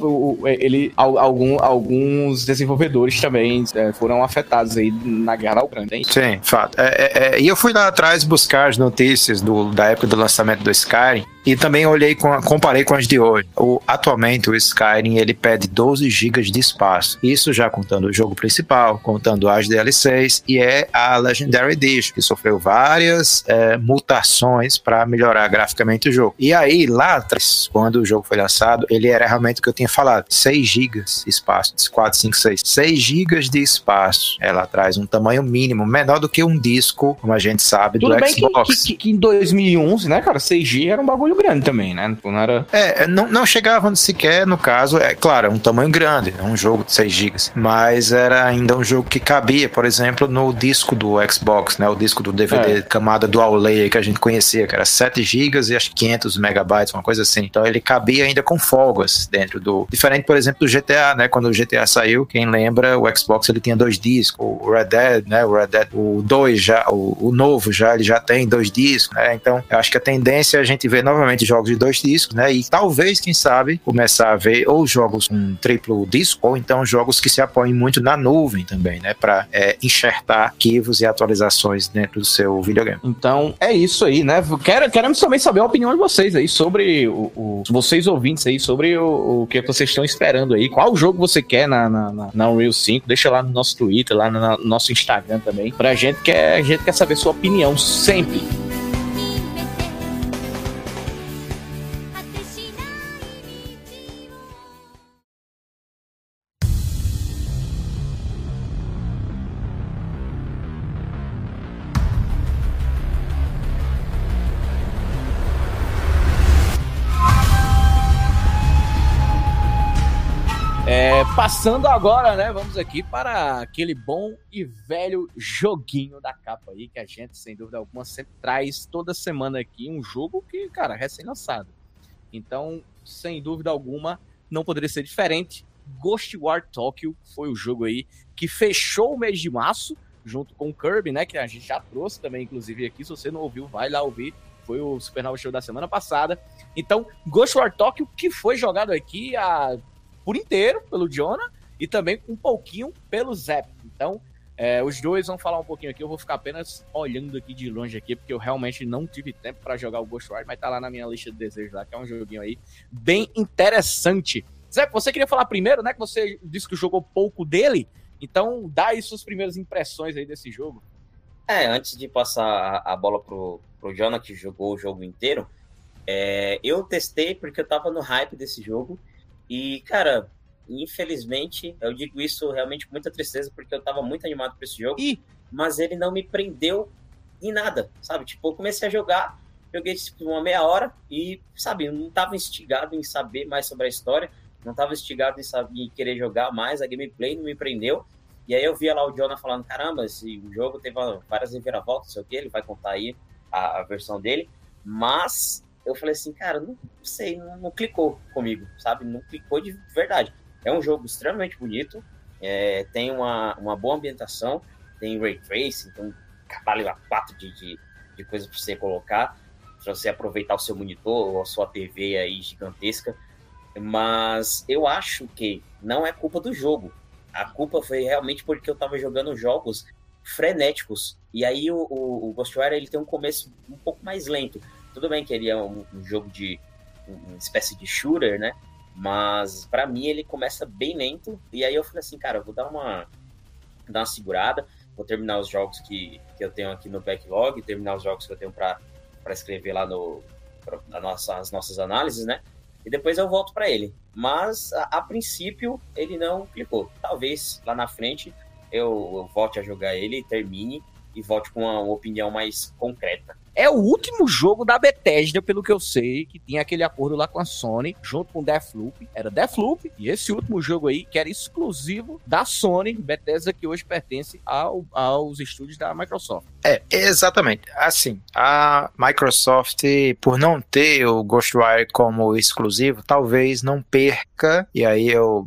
ele, algum, alguns desenvolvedores também é, foram afetados aí na guerra da Ucrânia. Hein? Sim, fato. É, é, é, e eu fui lá atrás buscar as notícias do, da época do lançamento do Skyrim e também olhei com a, comparei com as de hoje. O, atualmente o Skyrim ele pede 12 GB de espaço. Isso já contando o jogo principal, contando as DLCs e é a Legendary Edition que sofreu várias é, mutações para melhorar graficamente o jogo. E aí lá atrás, quando o jogo foi lançado, ele era realmente o que eu tinha falado, 6 GB de espaço, 4, 5, 6. 6 GB de espaço. Ela traz um tamanho mínimo, menor do que um disco, como a gente sabe, Tudo do Xbox. Que, que, que, em 2011, né, cara, 6G era um bagulho grande também, né? Não era... É, não, não chegavam sequer, no caso, é claro, é um tamanho grande, é um jogo de 6 GB, mas era ainda um jogo que cabia, por exemplo, no disco do Xbox, né, o disco do DVD é. camada dual layer que a gente conhecia, que era 7 GB e acho que 500 megabytes, uma coisa assim. Então ele cabia ainda com folgas dentro do... Diferente, por exemplo, do GTA, né, quando o GTA saiu, quem lembra, o Xbox ele tinha dois discos, o Red Dead, né, o Red Dead, o 2 já, o, o novo já, ele já tem dois discos, né, então eu acho que a tendência é a gente ver novamente novamente jogos de dois discos, né? E talvez, quem sabe, começar a ver ou jogos com triplo disco, ou então jogos que se apoiem muito na nuvem também, né? Para é, enxertar arquivos e atualizações dentro do seu videogame. Então, é isso aí, né? Quero, queremos também saber a opinião de vocês aí sobre o, o vocês ouvintes aí, sobre o, o que vocês estão esperando aí. Qual jogo você quer na, na, na, na Unreal 5? Deixa lá no nosso Twitter, lá no, no nosso Instagram também. Pra gente que a gente quer saber sua opinião sempre. Passando agora, né? Vamos aqui para aquele bom e velho joguinho da capa aí, que a gente, sem dúvida alguma, sempre traz toda semana aqui um jogo que, cara, recém-lançado. Então, sem dúvida alguma, não poderia ser diferente. Ghost War Tokyo foi o jogo aí que fechou o mês de março, junto com o Kirby, né? Que a gente já trouxe também, inclusive, aqui. Se você não ouviu, vai lá ouvir. Foi o Supernova Show da semana passada. Então, Ghost War Tokyo, que foi jogado aqui há por inteiro pelo Jonah e também um pouquinho pelo Zep. Então, É, os dois vão falar um pouquinho aqui, eu vou ficar apenas olhando aqui de longe aqui, porque eu realmente não tive tempo para jogar o Ghostwire, mas tá lá na minha lista de desejos lá, que é um joguinho aí bem interessante. Zé, você queria falar primeiro, né? Que você disse que jogou pouco dele. Então, dá aí suas primeiras impressões aí desse jogo. É, antes de passar a bola pro, pro Jonah, que jogou o jogo inteiro, é, eu testei porque eu tava no hype desse jogo. E, cara, infelizmente, eu digo isso realmente com muita tristeza, porque eu tava muito animado pra esse jogo. Mas ele não me prendeu em nada, sabe? Tipo, eu comecei a jogar, joguei tipo, uma meia hora e, sabe, eu não tava instigado em saber mais sobre a história não estava instigado em, saber, em querer jogar mais, a gameplay não me prendeu. E aí eu via lá o Jonah falando, caramba, esse jogo teve várias reviravoltas, não sei o que, ele vai contar aí a, a, versão dele. Mas eu falei assim, cara, não sei, não, não, clicou comigo, sabe? Não clicou de verdade. É um jogo extremamente bonito, é, tem uma, uma boa ambientação, tem ray tracing, tem um cavalo a quatro de, de, de para você colocar, para você aproveitar o seu monitor ou a sua TV aí gigantesca. Mas eu acho que não é culpa do jogo. A culpa foi realmente porque eu tava jogando jogos frenéticos. E aí o, o, o Ghostwire ele tem um começo um pouco mais lento. Tudo bem que ele é um, um jogo de uma espécie de shooter, né? Mas para mim ele começa bem lento. E aí eu falei assim, cara, eu vou dar uma, dar uma segurada, vou terminar os jogos que, que eu tenho aqui no backlog, terminar os jogos que eu tenho para escrever lá no pra, nossa, as nossas análises, né? e depois eu volto para ele. Mas a, a, princípio ele não clicou. Talvez lá na frente eu, eu volte a jogar ele, termine e volte com uma opinião mais concreta é o último jogo da Bethesda, pelo que eu sei, que tinha aquele acordo lá com a Sony, junto com Deathloop. Era Deathloop e esse último jogo aí, que era exclusivo da Sony, Bethesda, que hoje pertence ao, aos estúdios da Microsoft. É, exatamente. Assim, a Microsoft, por não ter o Ghostwire como exclusivo, talvez não perca, e aí eu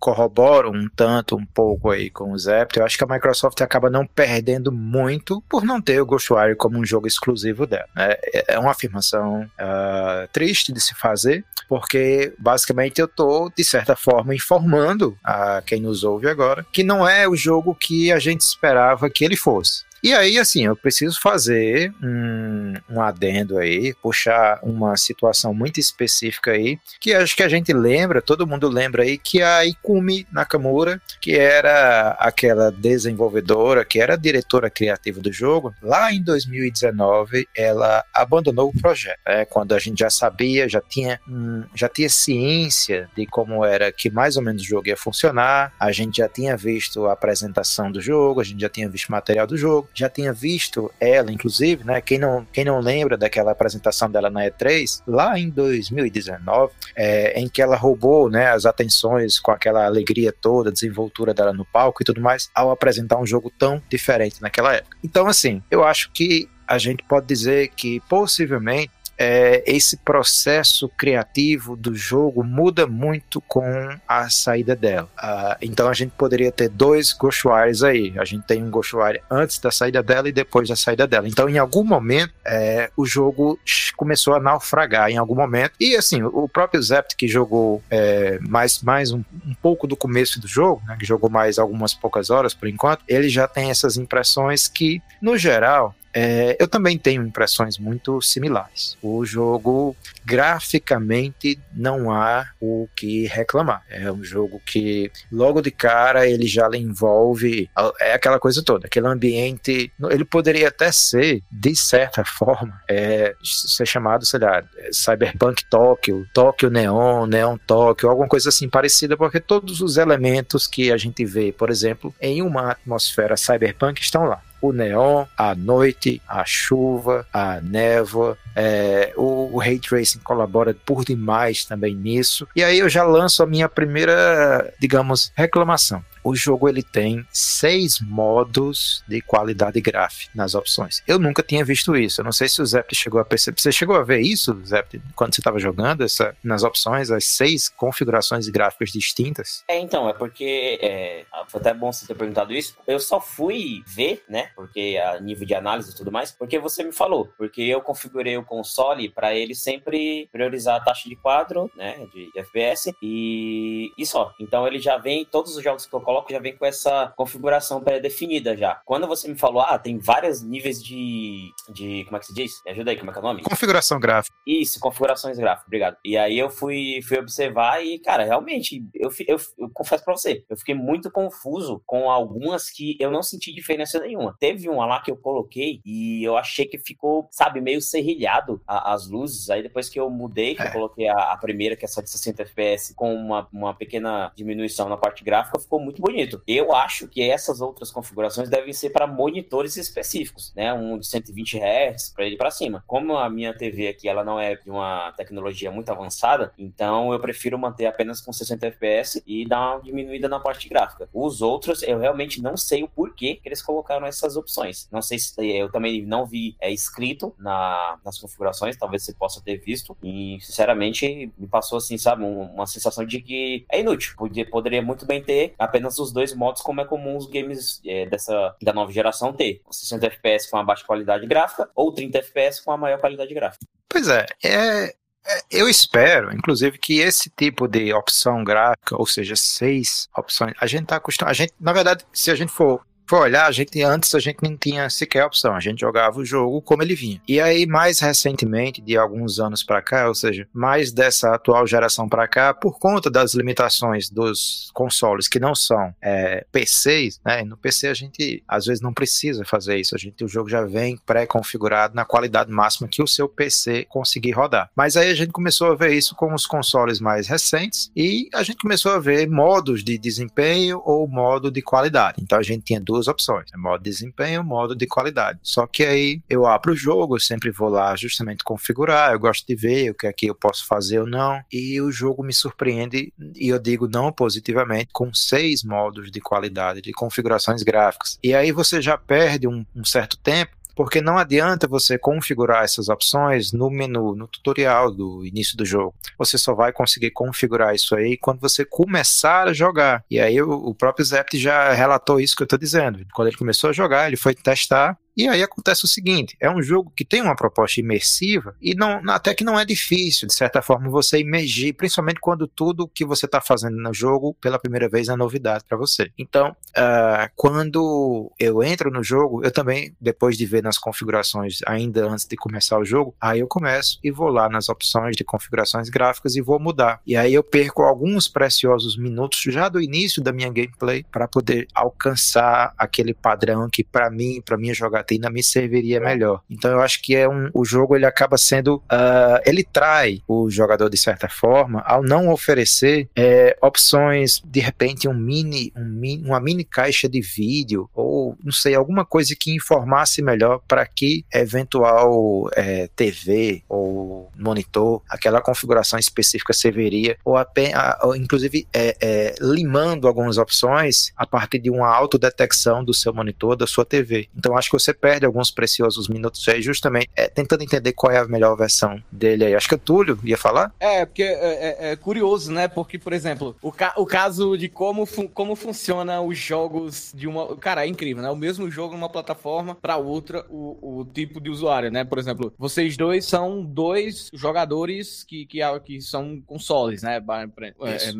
corroboro um tanto, um pouco aí com o Zep, eu acho que a Microsoft acaba não perdendo muito por não ter o Ghostwire como um jogo exclusivo exclusivo dela. Né? É uma afirmação uh, triste de se fazer, porque basicamente eu estou, de certa forma, informando a quem nos ouve agora que não é o jogo que a gente esperava que ele fosse. E aí, assim, eu preciso fazer um, um adendo aí, puxar uma situação muito específica aí, que acho que a gente lembra, todo mundo lembra aí, que a Ikumi Nakamura, que era aquela desenvolvedora, que era diretora criativa do jogo, lá em 2019 ela abandonou o projeto. Né? Quando a gente já sabia, já tinha, hum, já tinha ciência de como era que mais ou menos o jogo ia funcionar, a gente já tinha visto a apresentação do jogo, a gente já tinha visto material do jogo, já tinha visto ela, inclusive, né? Quem não, quem não lembra daquela apresentação dela na E3, lá em 2019, é, em que ela roubou né, as atenções com aquela alegria toda, desenvoltura dela no palco e tudo mais, ao apresentar um jogo tão diferente naquela época. Então, assim, eu acho que a gente pode dizer que possivelmente é, esse processo criativo do jogo muda muito com a saída dela. Uh, então a gente poderia ter dois Ghostwires aí. A gente tem um Ghostwire antes da saída dela e depois da saída dela. Então em algum momento é, o jogo começou a naufragar em algum momento. E assim, o próprio Zept que jogou é, mais, mais um, um, pouco do começo do jogo, né, que jogou mais algumas poucas horas por enquanto, ele já tem essas impressões que, no geral, é, eu também tenho impressões muito similares. O jogo, graficamente, não há o que reclamar. É um jogo que, logo de cara, ele já envolve. É aquela coisa toda, aquele ambiente. Ele poderia até ser, de certa forma, é, ser chamado, sei lá, Cyberpunk Tóquio, Tóquio Neon, Neon Tóquio, alguma coisa assim parecida, porque todos os elementos que a gente vê, por exemplo, em uma atmosfera cyberpunk estão lá o neon, a noite, a chuva, a névoa, é, o, o Ray Tracing colabora por demais também nisso. E aí eu já lanço a minha primeira, digamos, reclamação o jogo ele tem seis modos de qualidade gráfica nas opções. Eu nunca tinha visto isso. Eu não sei se o Zep chegou a perceber. Você chegou a ver isso, Zep, quando você estava jogando essa, nas opções, as seis configurações gráficas distintas? É, então, é porque é, foi até bom você ter perguntado isso. Eu só fui ver, né? Porque a nível de análise e tudo mais, porque você me falou. Porque eu configurei o console para ele sempre priorizar a taxa de quadro, né? De, de FPS e, e só. Então ele já vem todos os jogos que eu coloco coloco já vem com essa configuração pré-definida já. Quando você me falou, ah, tem vários níveis de, de. Como é que se diz? Me ajuda aí, como é que é o nome? Configuração gráfica. Isso, configurações gráficas, obrigado. E aí eu fui, fui observar e, cara, realmente, eu, eu, eu confesso pra você, eu fiquei muito confuso com algumas que eu não senti diferença nenhuma. Teve uma lá que eu coloquei e eu achei que ficou, sabe, meio serrilhado a, as luzes. Aí depois que eu mudei, que é. eu coloquei a, a, primeira, que é só de 60 FPS, com uma, uma pequena diminuição na parte gráfica, ficou muito bonito. Eu acho que essas outras configurações devem ser para monitores específicos, né? Um de 120 Hz para ele para cima. Como a minha TV aqui ela não é de uma tecnologia muito avançada, então eu prefiro manter apenas com 60 FPS e dar uma diminuída na parte gráfica. Os outros eu realmente não sei o porquê que eles colocaram essas opções. Não sei se eu também não vi é, escrito na, nas configurações, talvez você possa ter visto. E sinceramente me passou assim, sabe, uma sensação de que é inútil. Poderia muito bem ter apenas os dois modos, como é comum os games é, dessa da nova geração ter. 60 FPS com uma baixa qualidade gráfica ou 30 FPS com a maior qualidade gráfica. Pois é, é, é, eu espero, inclusive, que esse tipo de opção gráfica, ou seja, seis opções, a gente está acostumado. A gente, na verdade, se a gente for for olhar, a gente antes a gente não tinha sequer opção, a gente jogava o jogo como ele vinha. E aí mais recentemente, de alguns anos para cá, ou seja, mais dessa atual geração para cá, por conta das limitações dos consoles que não são é, PCs, né? No PC a gente às vezes não precisa fazer isso, a gente o jogo já vem pré-configurado na qualidade máxima que o seu PC conseguir rodar. Mas aí a gente começou a ver isso com os consoles mais recentes e a gente começou a ver modos de desempenho ou modo de qualidade. Então a gente tinha duas opções, né? modo de desempenho, modo de qualidade. Só que aí eu abro o jogo, eu sempre vou lá justamente configurar, eu gosto de ver o que é que eu posso fazer ou não, e o jogo me surpreende, e eu digo não positivamente, com seis modos de qualidade, de configurações gráficas. E aí você já perde um, um certo tempo porque não adianta você configurar essas opções no menu, no tutorial do início do jogo. Você só vai conseguir configurar isso aí quando você começar a jogar. E aí o, próprio Zept já relatou isso que eu estou dizendo. Quando ele começou a jogar, ele foi testar e aí acontece o seguinte: é um jogo que tem uma proposta imersiva e não, até que não é difícil, de certa forma, você imergir, principalmente quando tudo que você está fazendo no jogo pela primeira vez é novidade para você. Então, uh, quando eu entro no jogo, eu também, depois de ver nas configurações, ainda antes de começar o jogo, aí eu começo e vou lá nas opções de configurações gráficas e vou mudar. E aí eu perco alguns preciosos minutos já do início da minha gameplay para poder alcançar aquele padrão que, para mim, para minha jogatina, jogatina me serviria melhor. Então eu acho que é um, o jogo ele acaba sendo, uh, ele trai o jogador de certa forma ao não oferecer é, opções, de repente um mini, um mini, uma mini caixa de vídeo ou não sei alguma coisa que informasse melhor para que eventual é, TV ou monitor, aquela configuração específica serviria ou apenas, ou, inclusive é, é, limando algumas opções a partir de uma autodetecção do seu monitor, da sua TV. Então acho que você perde alguns preciosos minutos aí, justamente é, tentando entender qual é a melhor versão dele aí. Acho que o Túlio ia falar? É, porque é, é, é curioso, né? Porque, por exemplo, o, ca o caso de como, como funciona os jogos de uma. Cara, é incrível, né? O mesmo jogo numa plataforma para outra, o, o tipo de usuário, né? Por exemplo, vocês dois são dois jogadores que, que, que são consoles, né? É,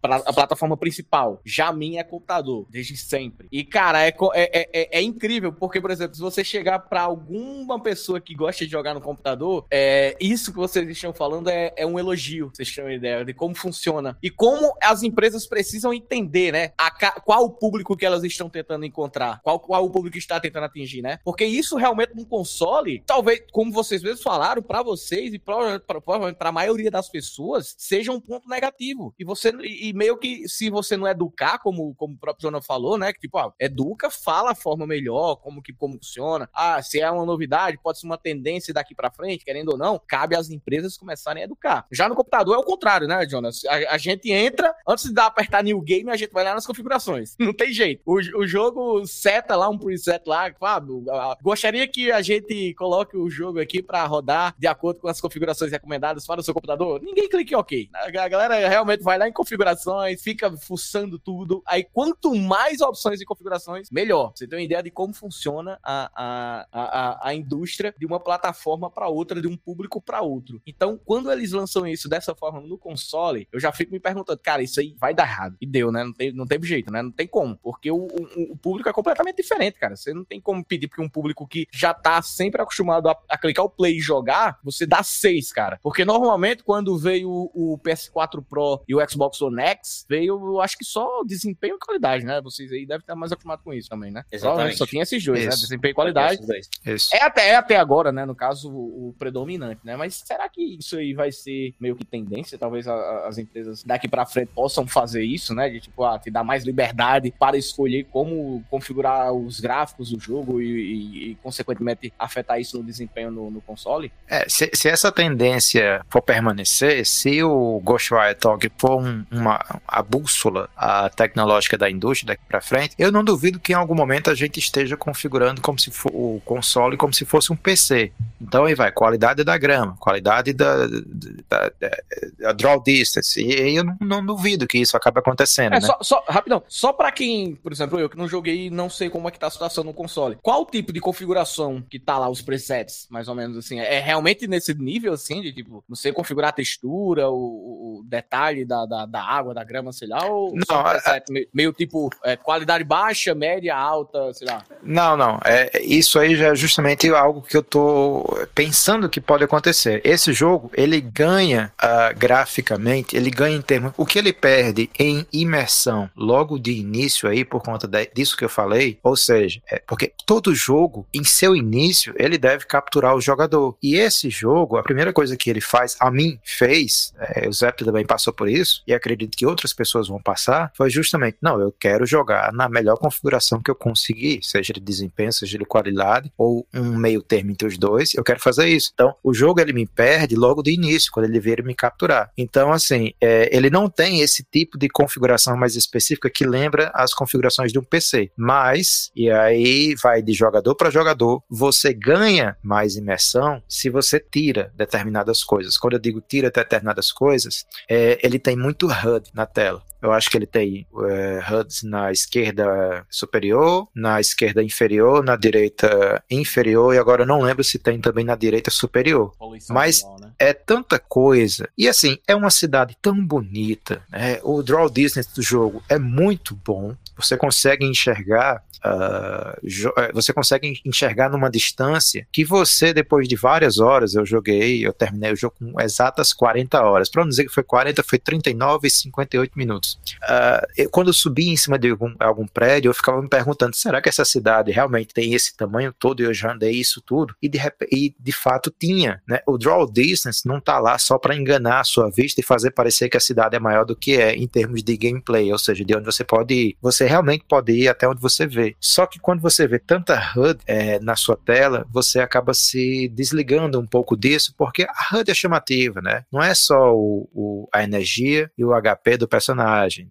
pra, a plataforma principal. Já a minha é computador, desde sempre. E, cara, é, é, é, é incrível, porque, por exemplo, se você chegar para alguma pessoa que gosta de jogar no computador, é, isso que vocês estão falando é, é um elogio, vocês têm uma ideia de como funciona. E como as empresas precisam entender, né? A, qual o público que elas estão tentando encontrar, qual, qual o público está tentando atingir, né? Porque isso realmente num console, talvez, como vocês mesmos falaram, para vocês e provavelmente para a maioria das pessoas, seja um ponto negativo. E você, e meio que se você não educar, como, como o próprio Jonah falou, né? Que tipo, ó, educa, fala a forma melhor, como que como funciona. Ah, se é uma novidade, pode ser uma tendência daqui para frente, querendo ou não, cabe às empresas começarem a educar. Já no computador é o contrário, né, Jonas? A, a gente entra, antes de dar apertar new game, a gente vai lá nas configurações. Não tem jeito. O, o jogo seta lá um preset lá, Fábio, gostaria que a gente coloque o jogo aqui para rodar de acordo com as configurações recomendadas para o seu computador. Ninguém clica em OK. A galera realmente vai lá em configurações, fica fuçando tudo. Aí quanto mais opções de configurações, melhor. Você tem uma ideia de como funciona a a, a, a, a indústria de uma plataforma para outra, de um público para outro. Então, quando eles lançam isso dessa forma no console, eu já fico me perguntando, cara, isso aí vai dar errado. E deu, né? Não, tem, não teve jeito, né? Não tem como. Porque o, o, o público é completamente diferente, cara. Você não tem como pedir para um público que já tá sempre acostumado a, a, clicar o play e jogar, você dá seis, cara. Porque normalmente, quando veio o, o PS4 Pro e o Xbox One X, veio, eu acho que só desempenho e qualidade, né? Vocês aí devem estar mais acostumados com isso também, né? Exatamente. Só, só tinha esses dois, né? Isso. né? Desempenho e qualidade. Isso. É até, é até agora, né? No caso, o, predominante, né? Mas será que isso aí vai ser meio que tendência? Talvez a- a- as empresas daqui pra frente possam fazer isso, né? De tipo, ah, te dar mais liberdade para escolher como configurar os gráficos do jogo e, e- e, consequentemente, afetar isso no desempenho no, no console? É, se, se essa tendência for permanecer, se o Ghostwire Tog for um- uma, a bússola a tecnológica da indústria daqui para frente, eu não duvido que em algum momento a gente esteja configurando como se for o console como se fosse um PC. Então aí vai, qualidade da grama, qualidade da, da, da- da draw distance. E eu não, não duvido que isso acabe acontecendo, É, né? só, só, rapidão, só pra quem, por exemplo, eu que não joguei e não sei como é que tá a situação no console, qual o tipo de configuração que tá lá, os presets, mais ou menos assim? É realmente nesse nível, assim, de tipo, você configurar a textura, o, o detalhe da, da, da água, da grama, sei lá, ou Não, só um a- preset meio, meio tipo, é, qualidade baixa, média, alta, sei lá? Não, não. É, isso aí já é justamente algo que eu tô pensando que pode acontecer. Esse jogo, ele ganha ah, graficamente, ele ganha em termos. O que ele perde em imersão logo de início aí, por conta de- disso que eu falei, ou seja, é porque todo jogo, em seu início, ele deve capturar o jogador. E esse jogo, a primeira coisa que ele faz, a mim fez, é, o Zep também passou por isso, e acredito que outras pessoas vão passar, foi justamente, não, eu quero jogar na melhor configuração que eu conseguir, seja de desempenho, seja de qualidade, ou um meio termo entre os dois, eu quero fazer isso. Então, o jogo ele me perde logo de início, quando ele vier me capturar. Então, assim, é, ele não tem esse tipo de configuração mais específica que lembra as configurações de um PC. Mas, e aí vai de jogador para jogador, você ganha mais imersão se você tira determinadas coisas. Quando eu digo tira determinadas coisas, é, ele tem muito HUD na tela. Eu acho que ele tem é, HUDs na esquerda superior, na esquerda inferior, na direita inferior, e agora eu não lembro se tem também na direita superior. Mas- né? É tanta coisa. E assim, é uma cidade tão bonita. Né? O draw distance do jogo é muito bom. Você consegue enxergar. eh, você consegue enxergar numa distância que você, depois de várias horas, eu joguei, eu terminei o jogo com exatas 40 horas. Para não dizer que foi 40, foi 39 e 58 minutos. Ah, eu- quando eu subi em cima de algum, algum prédio, eu ficava me perguntando: será que essa cidade realmente tem esse tamanho todo? E eu já andei isso tudo. E de, e de fato tinha. Né? O draw distance não tá lá só para enganar a sua vista e fazer parecer que a cidade é maior do que é em termos de gameplay, ou seja, de onde você pode ir. Você realmente pode ir até onde você vê. Só que quando você vê tanta HUD eh, na sua tela, você acaba se desligando um pouco disso, porque a HUD é chamativa, né? Não é só o, o- a energia e o HP do personagem.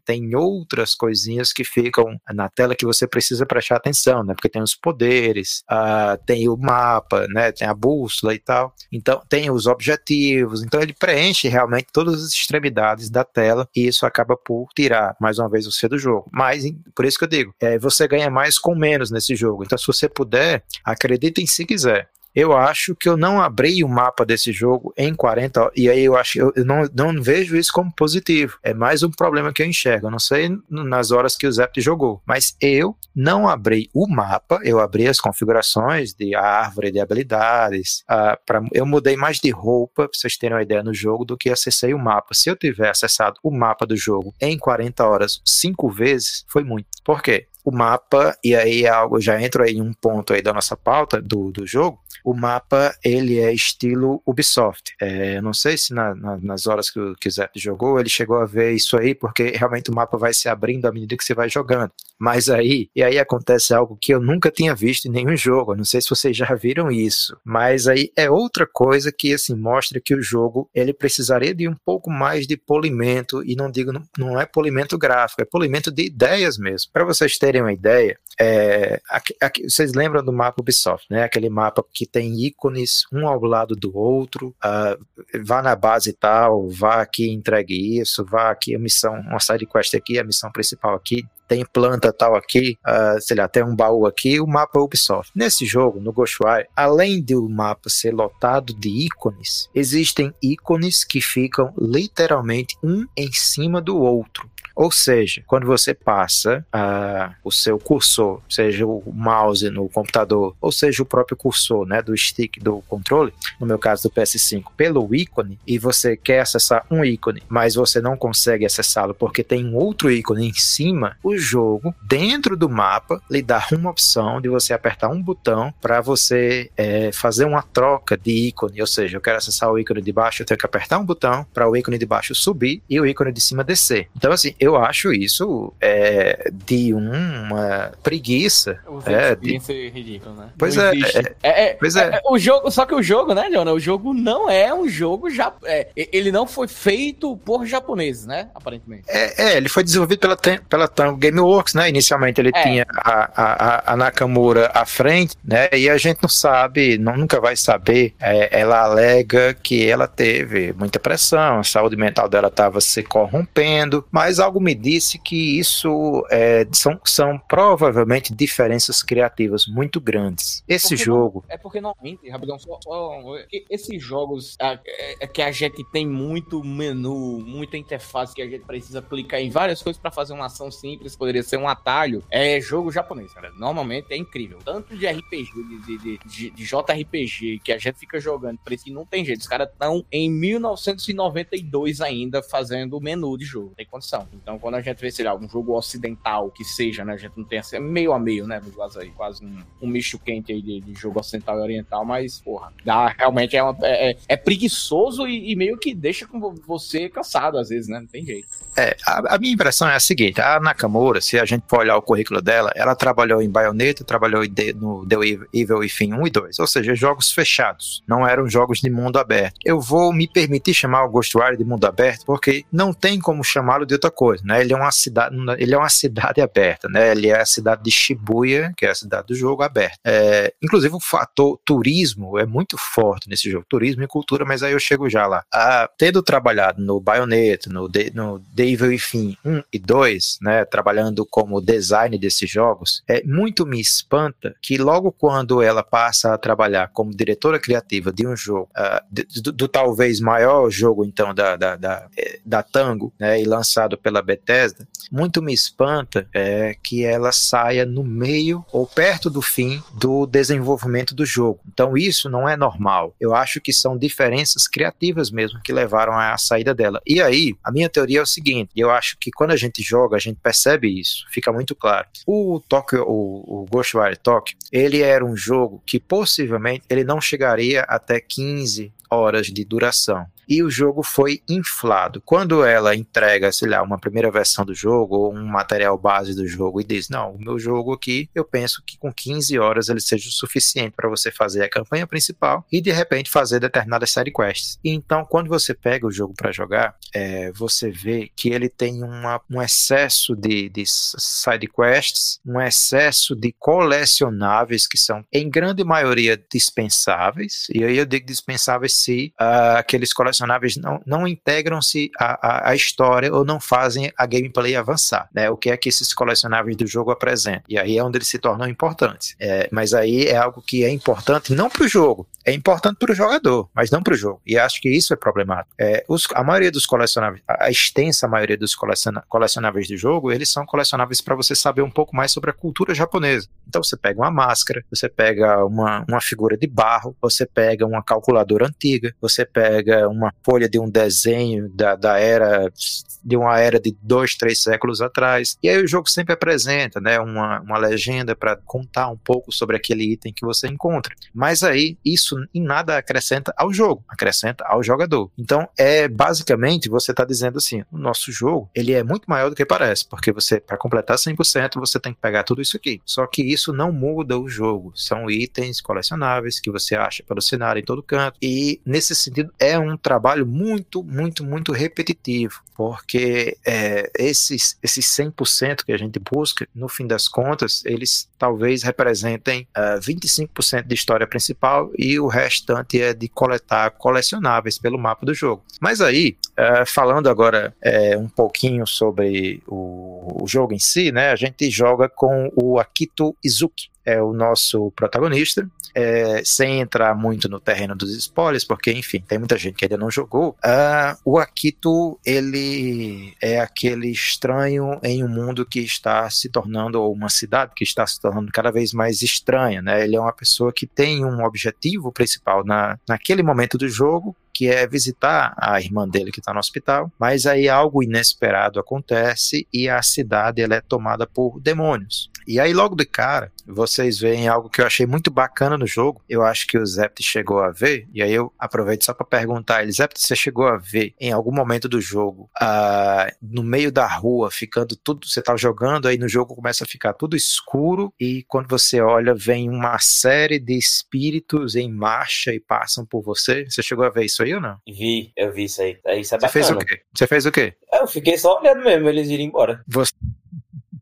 Tem outras coisinhas que ficam na tela que você precisa prestar atenção, né? Porque tem os poderes, ah, tem o mapa, né? Tem a bússola e tal. Então, tem os objetivos. Então, ele preenche realmente todas as extremidades da tela e isso acaba por tirar, mais uma vez, você do jogo. Mas, em- por isso que eu digo, é, você ganha mais com menos nesse jogo. Então, se você puder, acreditem se quiser. Eu acho que eu não abri o mapa desse jogo em 40 horas. E aí eu acho eu não, não vejo isso como positivo. É mais um problema que eu enxergo. Eu não sei nas horas que o Zep jogou. Mas eu não abri o mapa, eu abri as configurações de árvore de habilidades. ah, pra, eu mudei mais de roupa, pra vocês terem uma ideia no jogo, do que acessei o mapa. Se eu tiver acessado o mapa do jogo em 40 horas cinco vezes, foi muito. Por quê? O mapa, e aí é algo, já entro aí em um ponto aí da nossa pauta do, do jogo, o mapa ele é estilo Ubisoft. É, eu não sei se na- na- nas horas que o, Zep jogou ele chegou a ver isso aí, porque realmente o mapa vai se abrindo à medida que você vai jogando. Mas aí, e aí acontece algo que eu nunca tinha visto em nenhum jogo. Não sei se vocês já viram isso, mas aí é outra coisa que assim mostra que o jogo ele precisaria de um pouco mais de polimento e não digo não é polimento gráfico, é polimento de ideias mesmo. Para vocês terem uma ideia, é, aqui- aqui- vocês lembram do mapa Ubisoft, né? Aquele mapa que tem ícones um ao lado do outro. ah, vá na base tal, vá aqui, entregue isso, vá aqui a missão, uma side quest aqui, a missão principal aqui. tem planta tal aqui, uh, sei lá, tem um baú aqui, o mapa Ubisoft. Nesse jogo, no Ghostwire, além de o mapa ser lotado de ícones, existem ícones que ficam literalmente um em cima do outro. Ou seja, quando você passa uh, o seu cursor, seja o mouse no computador, ou seja o próprio cursor né, do stick do controle, no meu caso do PS5, pelo ícone, e você quer acessar um ícone, mas você não consegue acessá-lo porque tem um outro ícone em cima, o jogo, dentro do mapa, lhe dá uma opção de você apertar um botão para você é, fazer uma troca de ícone. Ou seja, eu quero acessar o ícone de baixo, eu tenho que apertar um botão para o ícone de baixo subir e o ícone de cima descer. Então, assim, eu acho isso é, de uma preguiça. É, de... ridículo, né? Pois é, é, é, é, pois é. é. O jogo, só que o jogo, né, Leona? O jogo não é um jogo já. Ele não foi feito por japoneses, né? Aparentemente. É, ele foi desenvolvido pela, pela Tango Gameworks, né? Inicialmente ele tinha a, a, a, Nakamura à frente, né? E a gente não sabe, não, nunca vai saber. ela alega que ela teve muita pressão, a saúde mental dela estava se corrompendo, mas algo me disse que isso é, são, são provavelmente diferenças criativas muito grandes. Esse porque jogo. Não, é porque normalmente, rapidão, só, só, esses jogos é, é, que a gente tem muito menu, muita interface que a gente precisa clicar em várias coisas para fazer uma ação simples, poderia ser um atalho, é jogo japonês, cara. Normalmente é incrível. Tanto de RPG, de, de, de, de JRPG, que a gente fica jogando, por isso que não tem jeito. Os caras estão em 1992 ainda fazendo o menu de jogo. Tem condição. Então, quando a gente vê, sei lá, um jogo ocidental que seja, né? A gente não tem assim, é meio a meio, né? Quase aí, quase um, um misto quente aí de, de, jogo ocidental e oriental, mas, porra, dá, realmente é, uma, é, é, é preguiçoso e, e, meio que deixa com você cansado, às vezes, né? Não tem jeito. É, a, a, minha impressão é a seguinte: a Nakamura, se a gente for olhar o currículo dela, ela trabalhou em Bayonetta, trabalhou em de, no The Evil Within 1 e 2, ou seja, jogos fechados, não eram jogos de mundo aberto. Eu vou me permitir chamar o Ghostwire de mundo aberto porque não tem como chamá-lo de outra coisa, né? Ele é uma cidade, ele é uma cidade aberta, né? Ele é a cidade de Shibuya, que é a cidade do jogo aberta. É, inclusive o fator turismo é muito forte nesse jogo, turismo e cultura, mas aí eu chego já lá. Ah, tendo trabalhado no Bayonetta, no, The, no Devil Within 1 e 2, né? Trabalhando como design desses jogos, é muito me espanta que logo quando ela passa a trabalhar como diretora criativa de um jogo, uh, do, do, talvez maior jogo então da, da, da, é, da Tango, né? E lançado pela Bethesda, muito me espanta é que ela saia no meio ou perto do fim do desenvolvimento do jogo. Então isso não é normal. Eu acho que são diferenças criativas mesmo que levaram à saída dela. E aí, a minha teoria é o seguinte: eu acho que quando a gente joga, a gente percebe isso, fica muito claro. O Tokyo, o, o Ghostwire Tokyo, ele era um jogo que possivelmente ele não chegaria até 15 horas de duração e o jogo foi inflado. Quando ela entrega, sei lá, uma primeira versão do jogo ou um material base do jogo e diz: Não, o meu jogo aqui, eu penso que com 15 horas ele seja o suficiente para você fazer a campanha principal e de repente fazer determinadas side quests. E então, quando você pega o jogo para jogar, é, você vê que ele tem uma, um excesso de, de side quests, um excesso de colecionáveis que são, em grande maioria, dispensáveis. E aí eu digo dispensáveis se uh, aqueles colecionáveis colecionáveis não, não integram-se à, história ou não fazem a gameplay avançar, né? O que é que esses colecionáveis do jogo apresentam? E aí é onde eles se tornam importantes. É, mas aí é algo que é importante não para o jogo, é importante para o jogador, mas não para o jogo. E acho que isso é problemático. É, os, a maioria dos colecionáveis, a extensa maioria dos colecionáveis do jogo, eles são colecionáveis para você saber um pouco mais sobre a cultura japonesa. Então você pega uma máscara, você pega uma, uma figura de barro, você pega uma calculadora antiga, você pega uma folha de um desenho da, da era de uma era de dois, três séculos atrás. E aí o jogo sempre apresenta, né, uma, uma legenda para contar um pouco sobre aquele item que você encontra. Mas aí isso em nada acrescenta ao jogo, acrescenta ao jogador. Então é basicamente você está dizendo assim, o nosso jogo ele é muito maior do que parece, porque você para completar 100% você tem que pegar tudo isso aqui. Só que isso não muda o jogo. São itens colecionáveis que você acha pelo cenário em todo canto. E nesse sentido é um trabalho muito, muito, muito repetitivo, porque é, esses, esses 100% que a gente busca, no fim das contas, eles talvez representem uh, ah, 25% de história principal e o restante é de coletar colecionáveis pelo mapa do jogo. Mas aí, uh, falando agora uh, um pouquinho sobre o, o jogo em si, né, a gente joga com o Akito Izuki, é o nosso protagonista, é, sem entrar muito no terreno dos spoilers, porque, enfim, tem muita gente que ainda não jogou. Uh, o Akito, ele é aquele estranho em um mundo que está se tornando, ou uma cidade que está se tornando cada vez mais estranha, né? Ele é uma pessoa que tem um objetivo principal na, naquele momento do jogo, que é visitar a irmã dele que está no hospital, mas aí algo inesperado acontece e a cidade ela é tomada por demônios. E aí logo de cara, vocês veem algo que eu achei muito bacana no jogo. Eu acho que o Zept chegou a ver, e aí eu aproveito só para perguntar ele, Zept, você chegou a ver em algum momento do jogo, uh, no meio da rua, ficando tudo, você tá jogando, aí no jogo começa a ficar tudo escuro e quando você olha, vem uma série de espíritos em marcha e passam por você. Você chegou a ver isso aí ou não? Vi, eu vi isso aí. Isso é você fez o quê? Você fez o quê? Eu fiquei só olhando mesmo eles irem embora. Você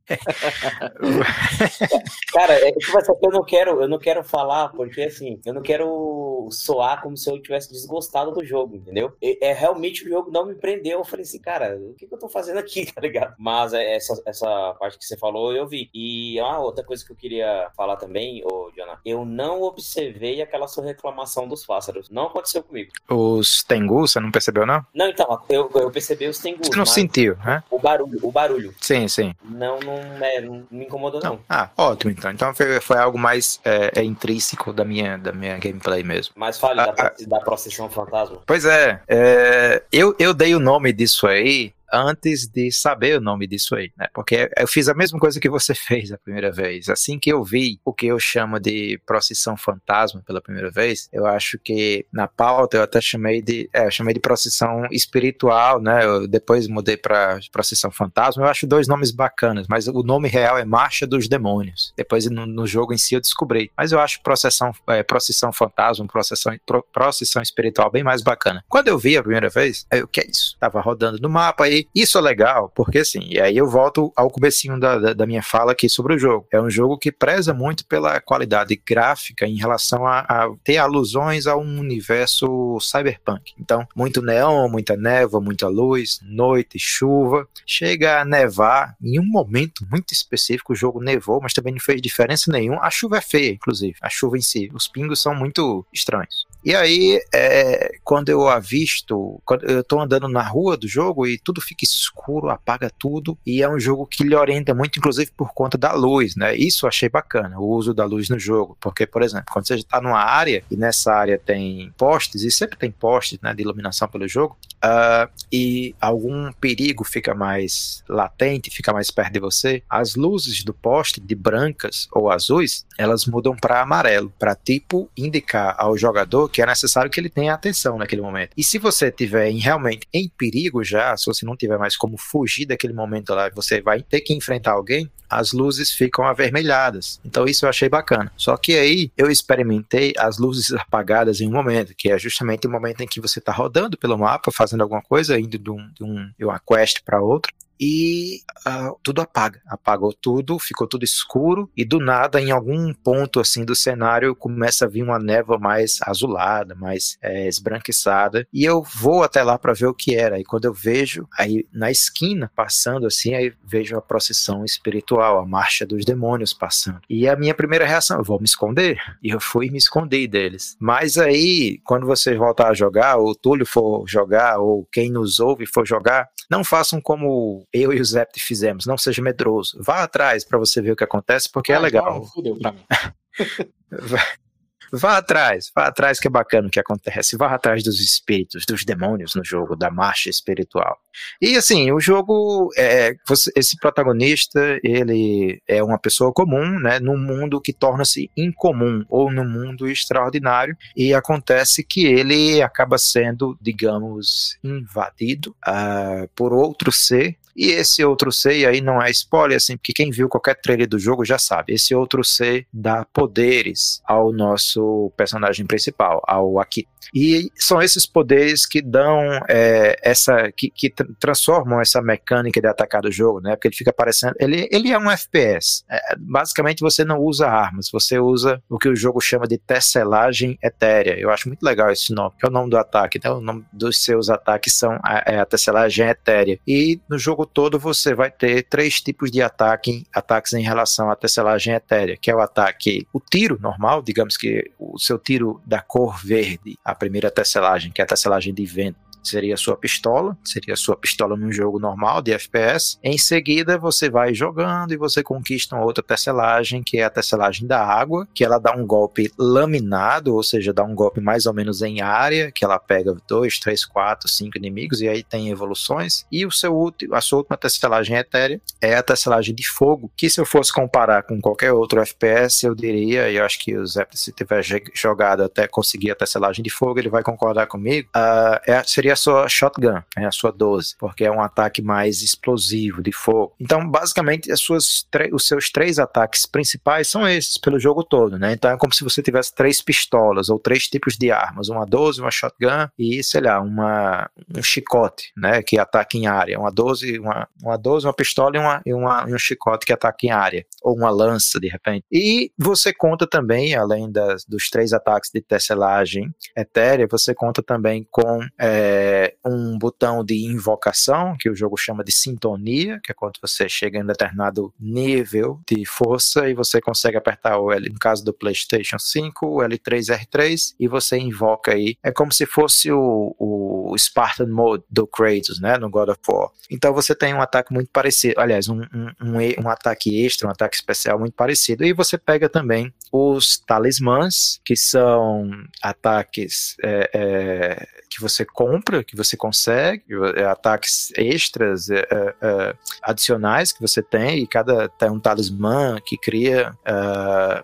Cara, é tipo assim, eu não quero, eu não quero falar porque assim, eu não quero soar como se eu tivesse desgostado do jogo, entendeu? É, é realmente o jogo não me prendeu. Eu falei assim, cara, o que, que eu tô fazendo aqui, tá ligado? Mas é, essa, essa parte que você falou, eu vi. E uma outra coisa que eu queria falar também, ô Jonathan, eu não observei aquela sua reclamação dos pássaros. Não aconteceu comigo. Os tengus, você não percebeu, não? Não, então, eu, eu percebi os tengus. Você não sentiu, né? O barulho, o barulho. Sim, sim. Não, não não, é, não me incomodou, não. Ah, ótimo, então. Então foi, foi algo mais é, é, intrínseco da minha, da minha gameplay mesmo. Mas fale ah, da, da procissão fantasma. Pois é, é, eu, eu dei o nome disso aí antes de saber o nome disso aí, né? Porque eu fiz a mesma coisa que você fez a primeira vez. Assim que eu vi o que eu chamo de procissão fantasma pela primeira vez, eu acho que na pauta eu até chamei de, é, eu chamei de procissão espiritual, né? Eu depois mudei para procissão fantasma. Eu acho dois nomes bacanas, mas o nome real é Marcha dos Demônios. Depois no, no jogo em si eu descobri. Mas eu acho procissão, é, procissão fantasma, procissão, pro, procissão espiritual bem mais bacana. Quando eu vi a primeira vez, eu, que é isso? Tava rodando no mapa isso é legal, porque assim, e aí eu volto ao comecinho da, da, da, minha fala aqui sobre o jogo. É um jogo que preza muito pela qualidade gráfica em relação a, a ter alusões a um universo cyberpunk. Então, muito neon, muita névoa, muita luz, noite, chuva. Chega a nevar em um momento muito específico, o jogo nevou, mas também não fez diferença nenhuma. A chuva é feia, inclusive. A chuva em si. Os pingos são muito estranhos. E aí, é, quando eu avisto, quando eu tô andando na rua do jogo e tudo fica escuro, apaga tudo, e é um jogo que lhe orienta muito, inclusive por conta da luz, né? Isso eu achei bacana, o uso da luz no jogo, porque, por exemplo, quando você está numa área e nessa área tem postes, e sempre tem postes né, de iluminação pelo jogo, uh, e algum perigo fica mais latente, fica mais perto de você, as luzes do poste, de brancas ou azuis, elas mudam para amarelo, para tipo indicar ao jogador que é necessário que ele tenha atenção naquele momento. E se você tiver em, realmente em perigo já, se você não tiver mais como fugir daquele momento lá, você vai ter que enfrentar alguém, as luzes ficam avermelhadas. Então isso eu achei bacana. Só que aí eu experimentei as luzes apagadas em um momento, que é justamente o momento em que você está rodando pelo mapa, fazendo alguma coisa, indo de, um, de, um, de uma quest para outra, e uh, tudo apaga. Apagou tudo, ficou tudo escuro e do nada, em algum ponto assim do cenário, começa a vir uma névoa mais azulada, mais é, esbranquiçada e eu vou até lá para ver o que era. E quando eu vejo, aí na esquina passando assim, aí vejo a procissão espiritual, a marcha dos demônios passando. E a minha primeira reação, eu vou me esconder. E eu fui me esconder deles. Mas aí, quando você voltar a jogar, ou o Túlio for jogar, ou quem nos ouve for jogar, não façam como eu e o Zept fizemos. Não seja medroso. Vá atrás para você ver o que acontece, porque é ah, é legal. Não, fudeu pra mim. Vá atrás, vá atrás que é bacana o que acontece. Vá atrás dos espíritos, dos demônios no jogo, da marcha espiritual. E assim, o jogo, é, você, esse protagonista, ele é uma pessoa comum, né, num mundo que torna-se incomum, ou num mundo extraordinário, e acontece que ele acaba sendo, digamos, invadido uh, por outro ser e esse outro ser, aí não é spoiler, assim, porque quem viu qualquer trailer do jogo já sabe. Esse outro ser dá poderes ao nosso personagem principal, ao Akito. E são esses poderes que dão é, essa. que, que transformam essa mecânica de atacar do jogo, né? Porque ele fica parecendo. Ele, ele é um FPS. É, basicamente você não usa armas, você usa o que o jogo chama de tesselagem etérea. Eu acho muito legal esse nome, que é o nome do ataque, né? O nome dos seus ataques são a, é a tesselagem etérea. E no jogo todo você vai ter três tipos de ataque, ataques em relação à tesselagem etérea, que é o ataque, o tiro normal, digamos que o seu tiro da cor verde, a primeira tesselagem, que é a tesselagem de vento seria a sua pistola, seria a sua pistola num jogo normal de FPS. Em seguida, você vai jogando e você conquista uma outra tesselagem, que é a tesselagem da água, que ela dá um golpe laminado, ou seja, dá um golpe mais ou menos em área, que ela pega dois, três, quatro, cinco inimigos, e aí tem evoluções. E o seu último, a sua última tesselagem etérea é a tesselagem de fogo, que se eu fosse comparar com qualquer outro FPS, eu diria, e eu acho que o Zé, se tiver jogado até conseguir a tesselagem de fogo, ele vai concordar comigo, uh, é, seria sua shotgun, né, a sua 12, porque é um ataque mais explosivo, de fogo. Então, basicamente, os seus três ataques principais são esses pelo jogo todo, né? Então é como se você tivesse três pistolas ou três tipos de armas, uma 12, uma shotgun e, sei lá, uma, um chicote, né? Que ataca em área. Uma 12, uma, uma 12, uma pistola e, uma, e, uma, um chicote que ataca em área. Ou uma lança, de repente. E você conta também, além das, dos três ataques de tesselagem etérea, você conta também com é, é, um botão de invocação, que o jogo chama de sintonia, que é quando você chega em determinado nível de força e você consegue apertar o L, no caso do PlayStation 5, o L3R3, e você invoca aí. É como se fosse o, o Spartan Mode do Kratos, né, no God of War. Então você tem um ataque muito parecido, aliás, um, um, um, um ataque extra, um ataque especial muito parecido, e você pega também os talismãs, que são ataques é, é, que você compra, que você consegue, é, ataques extras, é, é, é, adicionais que você tem, e cada tem um talismã que cria,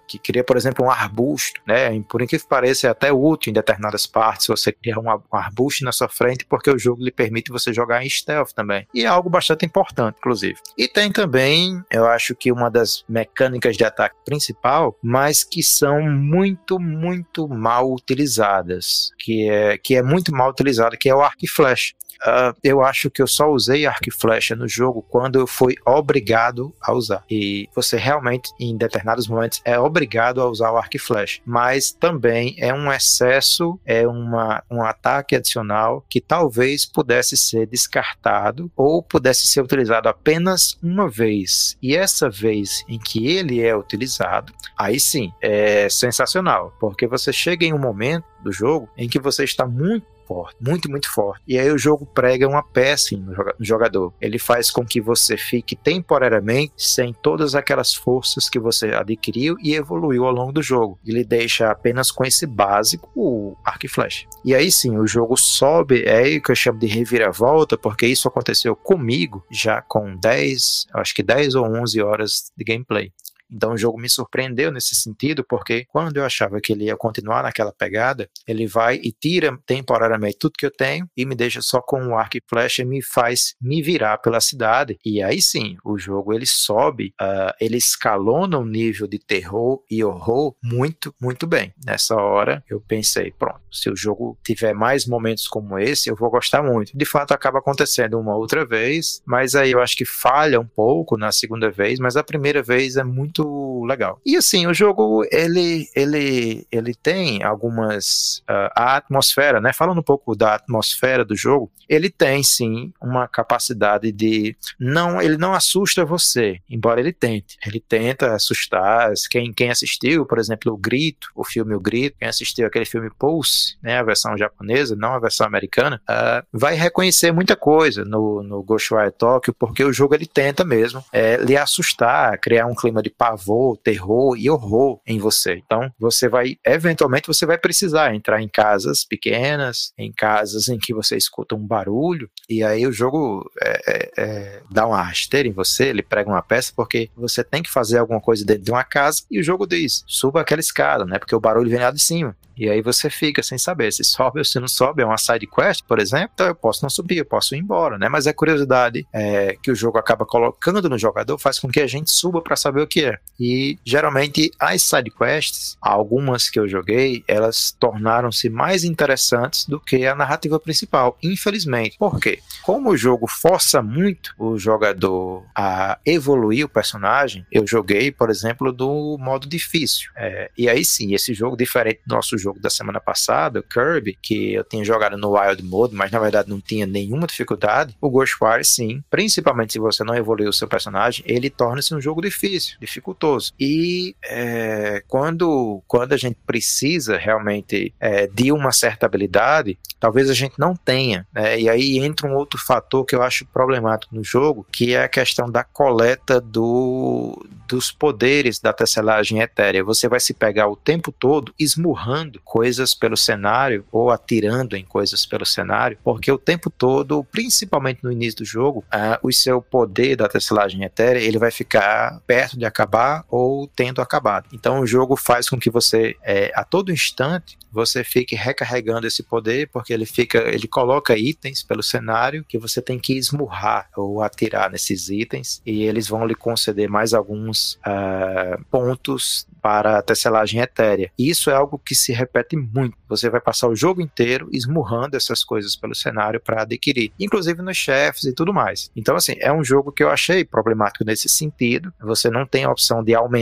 que cria, por exemplo, um arbusto, né? Por incrível que pareça, é até útil em determinadas partes você criar um arbusto na sua frente, porque o jogo lhe permite você jogar em stealth também. E é algo bastante importante, inclusive. E tem também, eu acho que uma das mecânicas de ataque principal, mas que são muito, muito mal utilizadas, que é, que é muito mal utilizada, que é o arco e flecha. Uh, eu acho que eu só usei arco e flecha no jogo quando eu fui obrigado a usar. E você realmente, em determinados momentos, é obrigado a usar o arco e flecha. Mas também é um excesso, é uma, um ataque adicional que talvez pudesse ser descartado ou pudesse ser utilizado apenas uma vez. E essa vez em que ele é utilizado, aí sim, é sensacional. Porque você chega em um momento do jogo em que você está muito forte, muito, muito forte. E aí o jogo prega uma peça no jogador. Ele faz com que você fique temporariamente sem todas aquelas forças que você adquiriu e evoluiu ao longo do jogo. Ele deixa apenas com esse básico o arco e flecha. E aí sim, o jogo sobe, é aí que eu chamo de reviravolta, porque isso aconteceu comigo já com 10, acho que 10 ou 11 horas de gameplay. Então o jogo me surpreendeu nesse sentido, porque quando eu achava que ele ia continuar naquela pegada, ele vai e tira temporariamente tudo que eu tenho e me deixa só com o arco e flecha e me faz me virar pela cidade. E aí sim, o jogo ele sobe, uh, ele escalona um nível de terror e horror muito, muito bem. Nessa hora eu pensei, pronto, se o jogo tiver mais momentos como esse, eu vou gostar muito. De fato, acaba acontecendo uma outra vez, mas aí eu acho que falha um pouco na segunda vez, mas a primeira vez é muito so legal. E assim, o jogo ele ele ele tem algumas uh, a atmosfera, né? Falando um pouco da atmosfera do jogo, ele tem sim uma capacidade de não, ele não assusta você, embora ele tente. Ele tenta assustar quem quem assistiu, por exemplo, o Grito, o filme O Grito, quem assistiu aquele filme Pulse, né, a versão japonesa, não a versão americana, uh, vai reconhecer muita coisa no no Ghostwire Tokyo, porque o jogo ele tenta mesmo é, lhe assustar, criar um clima de pavor, terror e horror em você. Então, você vai, eventualmente, você vai precisar entrar em casas pequenas, em casas em que você escuta um barulho, e aí o jogo é, é, é, dá uma rasteira em você, ele prega uma peça, porque você tem que fazer alguma coisa dentro de uma casa, e o jogo diz, suba aquela escada, né? Porque o barulho vem lá de cima. E aí você fica sem saber se sobe ou se não sobe. É uma side quest, por exemplo, então eu posso não subir, eu posso ir embora, né? Mas a curiosidade é, que o jogo acaba colocando no jogador faz com que a gente suba para saber o que é. E E geralmente as sidequests, algumas que eu joguei, elas tornaram-se mais interessantes do que a narrativa principal, infelizmente. Por quê? Como o jogo força muito o jogador a evoluir o personagem, eu joguei, por exemplo, do modo difícil. É, e aí sim, esse jogo, diferente do nosso jogo da semana passada, Kirby, que eu tinha jogado no Wild Mode, mas na verdade não tinha nenhuma dificuldade, o Ghostwire sim, principalmente se você não evoluiu o seu personagem, ele torna-se um jogo difícil, dificultoso. E é, quando, quando a gente precisa realmente é, de uma certa habilidade, talvez a gente não tenha. Né? E aí entra um outro fator que eu acho problemático no jogo, que é a questão da coleta do, dos poderes da tecelagem etérea. Você vai se pegar o tempo todo esmurrando coisas pelo cenário ou atirando em coisas pelo cenário, porque o tempo todo, principalmente no início do jogo, uh, o seu poder da tecelagem etérea ele vai ficar perto de acabar ou tendo acabado. Então o jogo faz com que você, é, a todo instante, você fique recarregando esse poder, porque ele fica, ele coloca itens pelo cenário que você tem que esmurrar ou atirar nesses itens e eles vão lhe conceder mais alguns uh, pontos para a tecelagem etérea. Isso é algo que se repete muito. Você vai passar o jogo inteiro esmurrando essas coisas pelo cenário para adquirir, inclusive nos chefes e tudo mais. Então, assim, é um jogo que eu achei problemático nesse sentido. Você não tem a opção de aumentar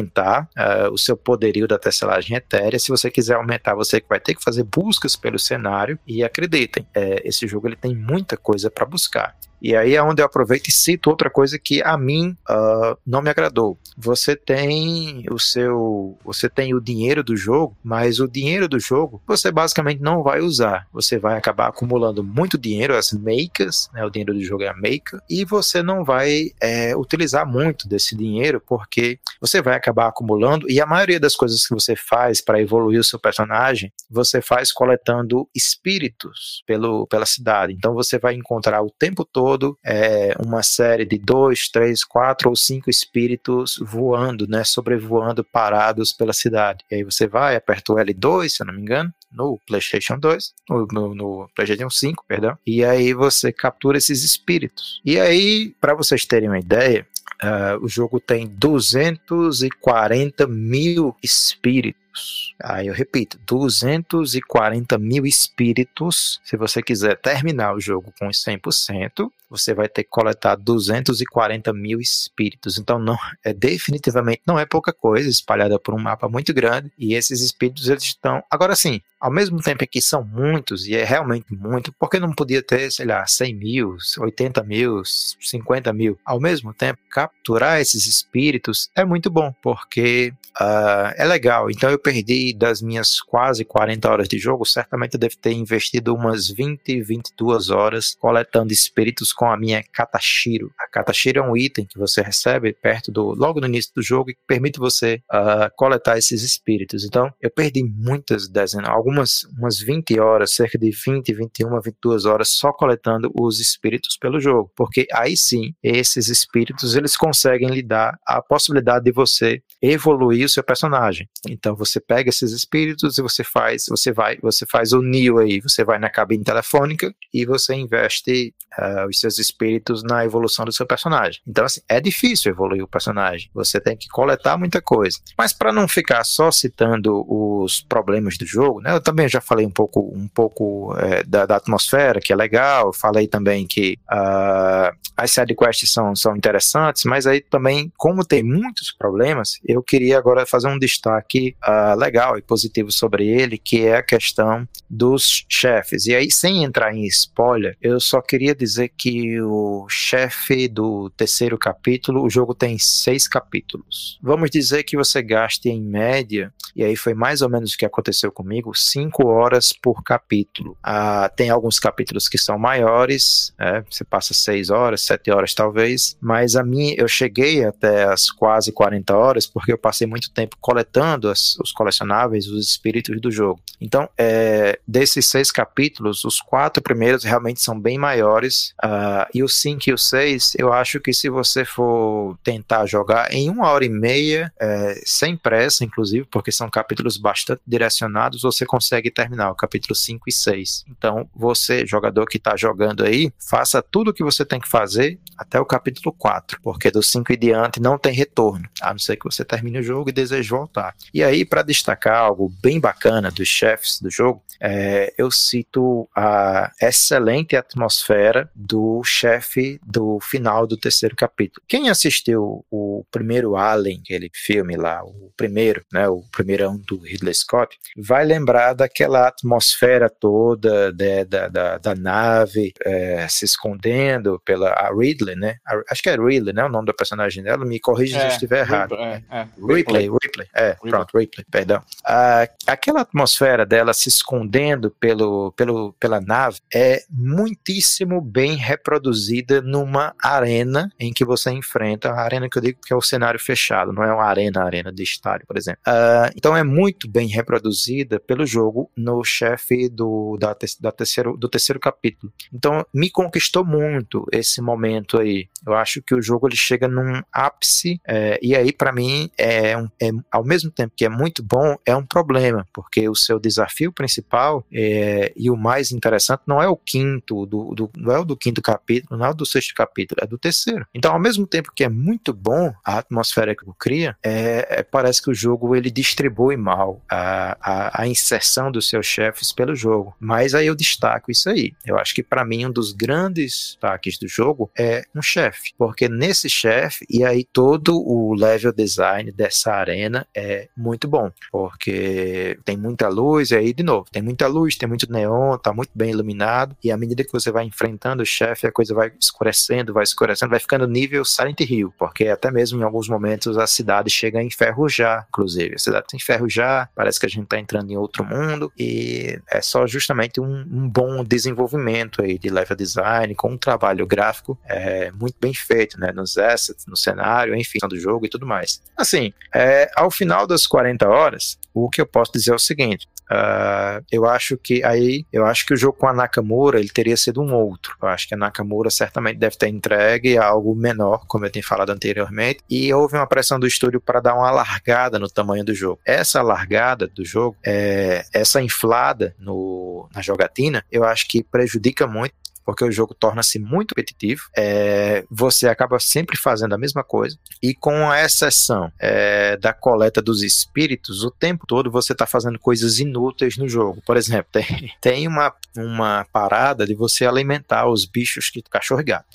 uh, o seu poderio da tecelagem etérea. Se você quiser aumentar, você vai ter que fazer buscas pelo cenário. E acreditem, é, esse jogo ele tem muita coisa para buscar. E aí é onde eu aproveito e cito outra coisa que a mim uh, não me agradou. Você tem o seu, você tem o dinheiro do jogo, mas o dinheiro do jogo você basicamente não vai usar. Você vai acabar acumulando muito dinheiro, as makers, né? O dinheiro do jogo é a maker, e você não vai é, utilizar muito desse dinheiro porque você vai acabar acumulando e a maioria das coisas que você faz para evoluir o seu personagem, você faz coletando espíritos pelo, pela cidade. Então você vai encontrar o tempo todo todo é, uma série de dois, três, quatro ou cinco espíritos voando, né, sobrevoando parados pela cidade. E aí você vai, aperta o L2, se eu não me engano, no PlayStation 2, no, no, no, PlayStation 5, perdão, e aí você captura esses espíritos. E aí, para vocês terem uma ideia, uh, o jogo tem 240 mil espíritos espíritos. Aí eu repito, 240 mil espíritos. Se você quiser terminar o jogo com 100%, você vai ter que coletar 240 mil espíritos. Então, não é definitivamente não é pouca coisa, espalhada por um mapa muito grande. E esses espíritos eles estão. Agora sim, ao mesmo tempo que são muitos, e é realmente muito, porque não podia ter, sei lá, 100 mil, 80 mil, 50 mil? Ao mesmo tempo, capturar esses espíritos é muito bom, porque uh, é legal. Então, eu perdi das minhas quase 40 horas de jogo, certamente eu devo ter investido umas 20, 22 horas coletando espíritos com a minha Katashiro. A Katashiro é um item que você recebe perto do, logo no início do jogo e que permite você uh, coletar esses espíritos. Então, eu perdi muitas dezenas, algumas umas 20 horas, cerca de 20, 21, 22 horas só coletando os espíritos pelo jogo, porque aí sim, esses espíritos eles conseguem lhe dar a possibilidade de você evoluir o seu personagem. Então, você você pega esses espíritos e você faz, você vai, você faz o Neo aí, você vai na cabine telefônica e você investe uh, os seus espíritos na evolução do seu personagem. Então, assim, é difícil evoluir o personagem. Você tem que coletar muita coisa. Mas para não ficar só citando os problemas do jogo, né? Eu também já falei um pouco, um pouco é, da, da, atmosfera, que é legal. Falei também que uh, as sidequests são, são interessantes, mas aí também, como tem muitos problemas, eu queria agora fazer um destaque uh, legal e positivo sobre ele, que é a questão dos chefes. E aí, sem entrar em spoiler, eu só queria dizer que o chefe do terceiro capítulo, o jogo tem seis capítulos. Vamos dizer que você gaste em média, e aí foi mais ou menos o que aconteceu comigo, cinco horas por capítulo. Ah, tem alguns capítulos que são maiores, é, você passa seis horas, sete horas talvez, mas a mim eu cheguei até as quase 40 horas porque eu passei muito tempo coletando as, os os colecionáveis, os espíritos do jogo. Então, é, desses seis capítulos, os quatro primeiros realmente são bem maiores, uh, e os cinco e o seis, eu acho que se você for tentar jogar em uma hora e meia, é, sem pressa, inclusive, porque são capítulos bastante direcionados, você consegue terminar o capítulo 5 e 6. Então, você, jogador que está jogando aí, faça tudo o que você tem que fazer até o capítulo 4, porque do 5 e diante não tem retorno, a não ser que você termine o jogo e deseje voltar. E aí, para destacar algo bem bacana dos chefes do jogo, é, eu cito a excelente atmosfera do chefe do final do terceiro capítulo. Quem assistiu o primeiro Alien, aquele filme lá, o primeiro, né, o primeirão do Ridley Scott, vai lembrar daquela atmosfera toda de, da, da, da, nave é, se escondendo pela a Ridley, né? A, acho que é Ridley, né? O nome da personagem dela, me corrija é, se estiver errado. É, é. Ripley, Ripley, é, Ripley. pronto, Ripley, perdão. Ah, aquela atmosfera dela se escondendo pelo, pelo, pela nave é muitíssimo bem reproduzida numa arena em que você enfrenta, a arena que eu digo que é o cenário fechado, não é uma arena, arena de estádio, por exemplo. Uh, então é muito bem reproduzida pelo jogo no chefe do, da, da terceiro, do terceiro capítulo. Então me conquistou muito esse momento aí. Eu acho que o jogo ele chega num ápice, é, e aí para mim é, um, é, ao mesmo tempo que é muito bom, é um problema, porque o seu desafio principal é, e o mais interessante não é o quinto, do, do, não é o do quinto capítulo, não é o do sexto capítulo, é do terceiro. Então, ao mesmo tempo que é muito bom a atmosfera que cria, é, é, parece que o jogo ele distribui mal a, a, a inserção dos seus chefes pelo jogo. Mas aí eu destaco isso aí. Eu acho que para mim um dos grandes destaques do jogo é um chefe, porque nesse chefe e aí todo o level design dessa arena é muito bom, porque tem muita luz e aí de novo tem muita luz, tem muito neon, tá muito bem iluminado e à medida que você vai enfrentando o chefe a coisa vai escurecendo, vai escurecendo, vai ficando nível Silent Hill, porque até mesmo em alguns momentos a cidade chega a enferrujar, inclusive. A cidade tem enferrujar, parece que a gente está entrando em outro mundo e é só justamente um, um, bom desenvolvimento aí de level design com um trabalho gráfico é, muito bem feito, né? Nos assets, no cenário, enfim, do jogo e tudo mais. Assim, é, ao final das 40 horas, o que eu posso dizer é o seguinte: Uh, eu acho que aí eu acho que o jogo com a Nakamura ele teria sido um outro. Eu acho que a Nakamura certamente deve ter entregue algo menor, como eu tinha falado anteriormente, e houve uma pressão do estúdio para dar uma largada no tamanho do jogo. Essa largada do jogo, é, essa inflada no, na jogatina, eu acho que prejudica muito porque o jogo torna-se muito repetitivo, é, você acaba sempre fazendo a mesma coisa, e com a exceção é, da coleta dos espíritos, o tempo todo você está fazendo coisas inúteis no jogo. Por exemplo, tem, tem uma, uma parada de você alimentar os bichos que cachorro e gato.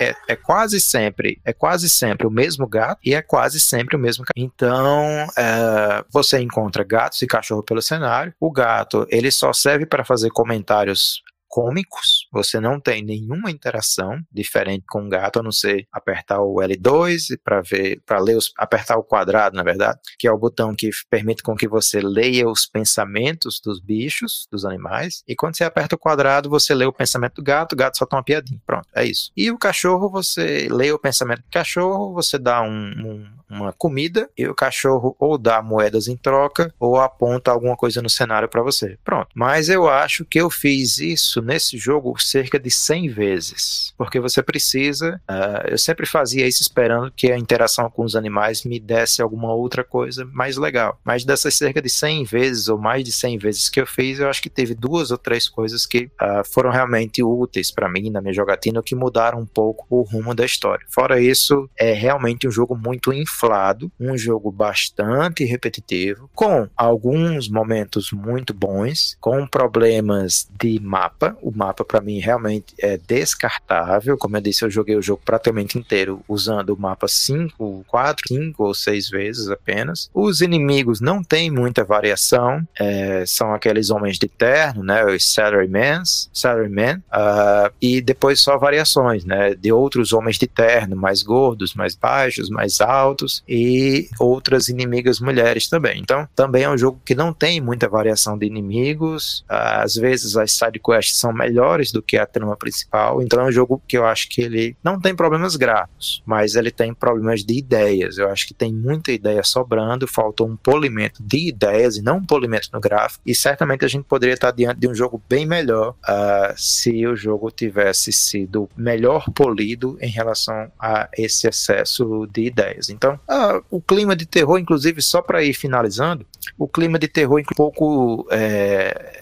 É, é, quase sempre é quase sempre o mesmo gato e é quase sempre o mesmo cachorro. Então é, você encontra gatos e cachorro pelo cenário. O gato ele só serve para fazer comentários cômicos, você não tem nenhuma interação diferente com o gato, a não ser apertar o L2 para ver, para ler os, apertar o quadrado, na verdade, que é o botão que permite com que você leia os pensamentos dos bichos, dos animais, e quando você aperta o quadrado, você lê o pensamento do gato, o gato solta uma piadinha, pronto, é isso. E o cachorro, você lê o pensamento do cachorro, você dá um, um, uma comida, e o cachorro ou dá moedas em troca, ou aponta alguma coisa no cenário para você, pronto. Mas eu acho que eu fiz isso nesse jogo cerca de 100 vezes, porque você precisa. Uh, eu sempre fazia isso esperando que a interação com os animais me desse alguma outra coisa mais legal. Mas dessas cerca de 100 vezes ou mais de 100 vezes que eu fiz, eu acho que teve duas ou três coisas que uh, foram realmente úteis para mim na minha jogatina, que mudaram um pouco o rumo da história. Fora isso, é realmente um jogo muito inflado, um jogo bastante repetitivo, com alguns momentos muito bons, com problemas de mapa o mapa para mim realmente é descartável. Como eu disse, eu joguei o jogo praticamente inteiro usando o mapa 5, 4, 5 ou 6 vezes apenas. Os inimigos não têm muita variação, é, são aqueles homens de terno, né, os Salarymans, Salaryman, uh, e depois só variações, né, de outros homens de terno, mais gordos, mais baixos, mais altos, e outras inimigas mulheres também. Então, também é um jogo que não tem muita variação de inimigos. Às vezes as side quests são melhores do que a trama principal. Então, é um jogo que eu acho que ele não tem problemas gráficos, mas ele tem problemas de ideias. Eu acho que tem muita ideia sobrando, faltou um polimento de ideias e não um polimento no gráfico. E certamente a gente poderia estar diante de um jogo bem melhor uh, se o jogo tivesse sido melhor polido em relação a esse excesso de ideias. Então, uh, o clima de terror, inclusive, só para ir finalizando, o clima de terror um pouco. É,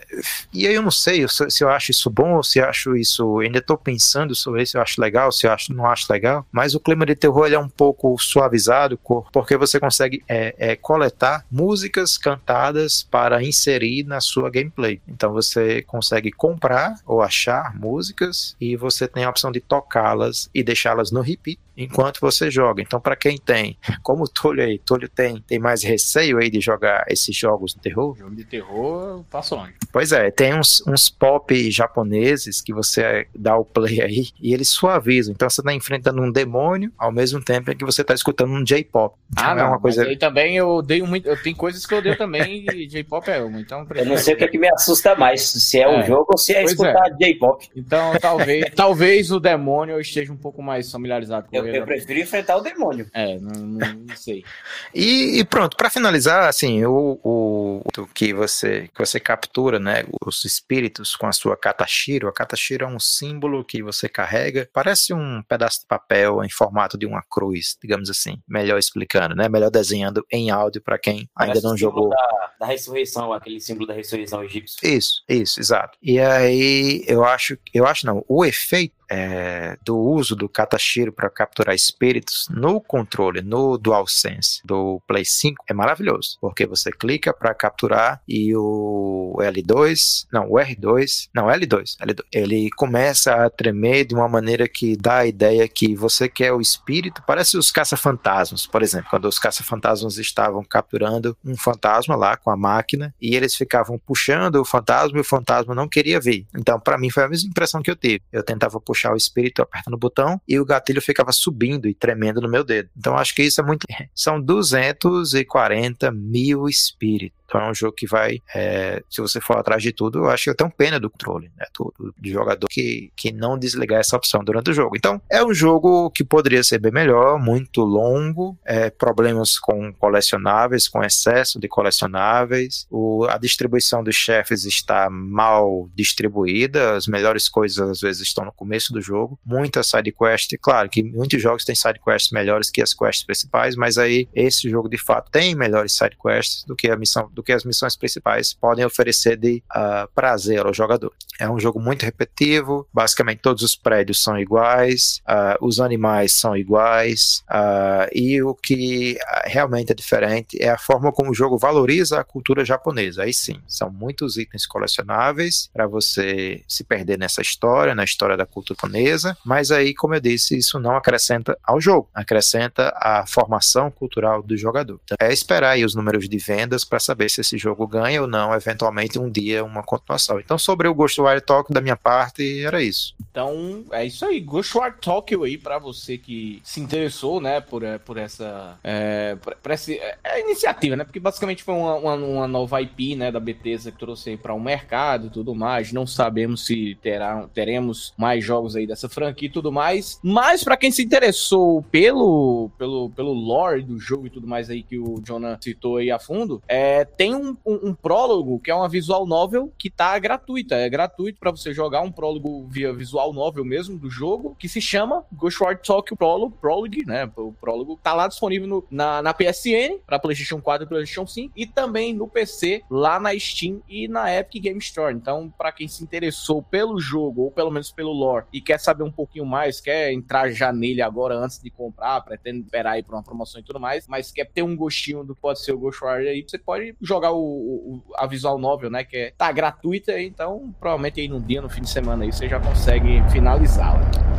e aí eu não sei se eu acho isso bom ou se acho isso. Ainda estou pensando sobre isso, eu acho legal, se eu acho, não acho legal. Mas o clima de terror ele é um pouco suavizado, porque você consegue é, é, coletar músicas cantadas para inserir na sua gameplay. Então você consegue comprar ou achar músicas e você tem a opção de tocá-las e deixá-las no repeat enquanto você joga. Então, para quem tem, como o Túlio aí, Túlio tem, tem mais receio aí de jogar esses jogos de terror? Jogo de terror, eu passo longe. Pois é, tem uns, uns pop japoneses que você dá o play aí e eles suavizam. Então, você tá enfrentando um demônio ao mesmo tempo que você tá escutando um J-pop. Então, ah, é não, é uma coisa. Aí também eu odeio muito. Eu tenho coisas que eu odeio também e J-pop é uma. Então, eu não sei o que, é que me assusta mais, se é, é. o jogo ou se é pois escutar é. J-pop. Então, talvez, talvez o demônio eu esteja um pouco mais familiarizado com eu, ele. Eu prefiro enfrentar o demônio. É, não, não, não sei. e, e, pronto, para finalizar, assim, o, o, o, que você que você captura, né, os espíritos com a sua katashiro. A katashiro é um símbolo que você carrega, parece um pedaço de papel em formato de uma cruz, digamos assim. Melhor explicando, né? Melhor desenhando em áudio para quem parece ainda não jogou. Da, da ressurreição, aquele símbolo da ressurreição egípcio. Isso, isso, exato. E aí eu acho, eu acho não, o efeito é, do uso do Katashiro para capturar espíritos no controle, no DualSense do Play 5 é maravilhoso, porque você clica para capturar e o L2, não, o R2, não, L2, L2, ele começa a tremer de uma maneira que dá a ideia que você quer o espírito, parece os caça-fantasmas, por exemplo, quando os caça-fantasmas estavam capturando um fantasma lá com a máquina e eles ficavam puxando o fantasma e o fantasma não queria ver. Então, para mim foi a mesma impressão que eu tive. Eu tentava puxar puxar o espírito apertando o botão e o gatilho ficava subindo e tremendo no meu dedo. Então acho que isso é muito. São 240 mil espíritos. Então é um jogo que vai, é, se você for atrás de tudo, eu acho que eu tenho pena do controle, né? Do, do, jogador que, que não desligar essa opção durante o jogo. Então é um jogo que poderia ser bem melhor, muito longo, é, problemas com colecionáveis, com excesso de colecionáveis, o, a distribuição dos chefes está mal distribuída, as melhores coisas às vezes estão no começo do jogo, muita side quest, claro que muitos jogos têm side quests melhores que as quests principais, mas aí esse jogo de fato tem melhores side quests do que a missão do que as missões principais podem oferecer de uh, prazer ao jogador. É um jogo muito repetitivo, basicamente todos os prédios são iguais, uh, os animais são iguais, uh, e o que realmente é diferente é a forma como o jogo valoriza a cultura japonesa. Aí sim, são muitos itens colecionáveis para você se perder nessa história, na história da cultura japonesa, mas aí, como eu disse, isso não acrescenta ao jogo, acrescenta a formação cultural do jogador. Então, é esperar aí os números de vendas para saber se esse jogo ganha ou não, eventualmente um dia uma continuação. Então, sobre o Ghostwire Tokyo da minha parte, era isso. Então, é isso aí. Ghostwire Tokyo aí para você que se interessou, né, por, eh, por essa, é, por, por essa é, iniciativa, né? Porque basicamente foi uma, uma, uma, nova IP, né, da Bethesda que trouxe para o um mercado e tudo mais. Não sabemos se terá, teremos mais jogos aí dessa franquia e tudo mais. Mas para quem se interessou pelo, pelo, pelo lore do jogo e tudo mais aí que o Jonah citou aí a fundo, é, tem um, um, um, prólogo que é uma visual novel que tá gratuita. É gratuito para você jogar um prólogo via visual novel mesmo do jogo, que se chama Ghostwire Tokyo Prologue, Prologue, né? O prólogo tá lá disponível no, na, na PSN, para PlayStation 4 e PlayStation 5, e também no PC, lá na Steam e na Epic Game Store. Então, para quem se interessou pelo jogo, ou pelo menos pelo lore, e quer saber um pouquinho mais, quer entrar já nele agora antes de comprar, pretende esperar aí pra uma promoção e tudo mais, mas quer ter um gostinho do que pode ser o Ghostwire aí, você pode jogar o, o, a visual novel, né? Que é, tá gratuita, então provavelmente aí no dia, no fim de semana aí, você já consegue finalizá-la.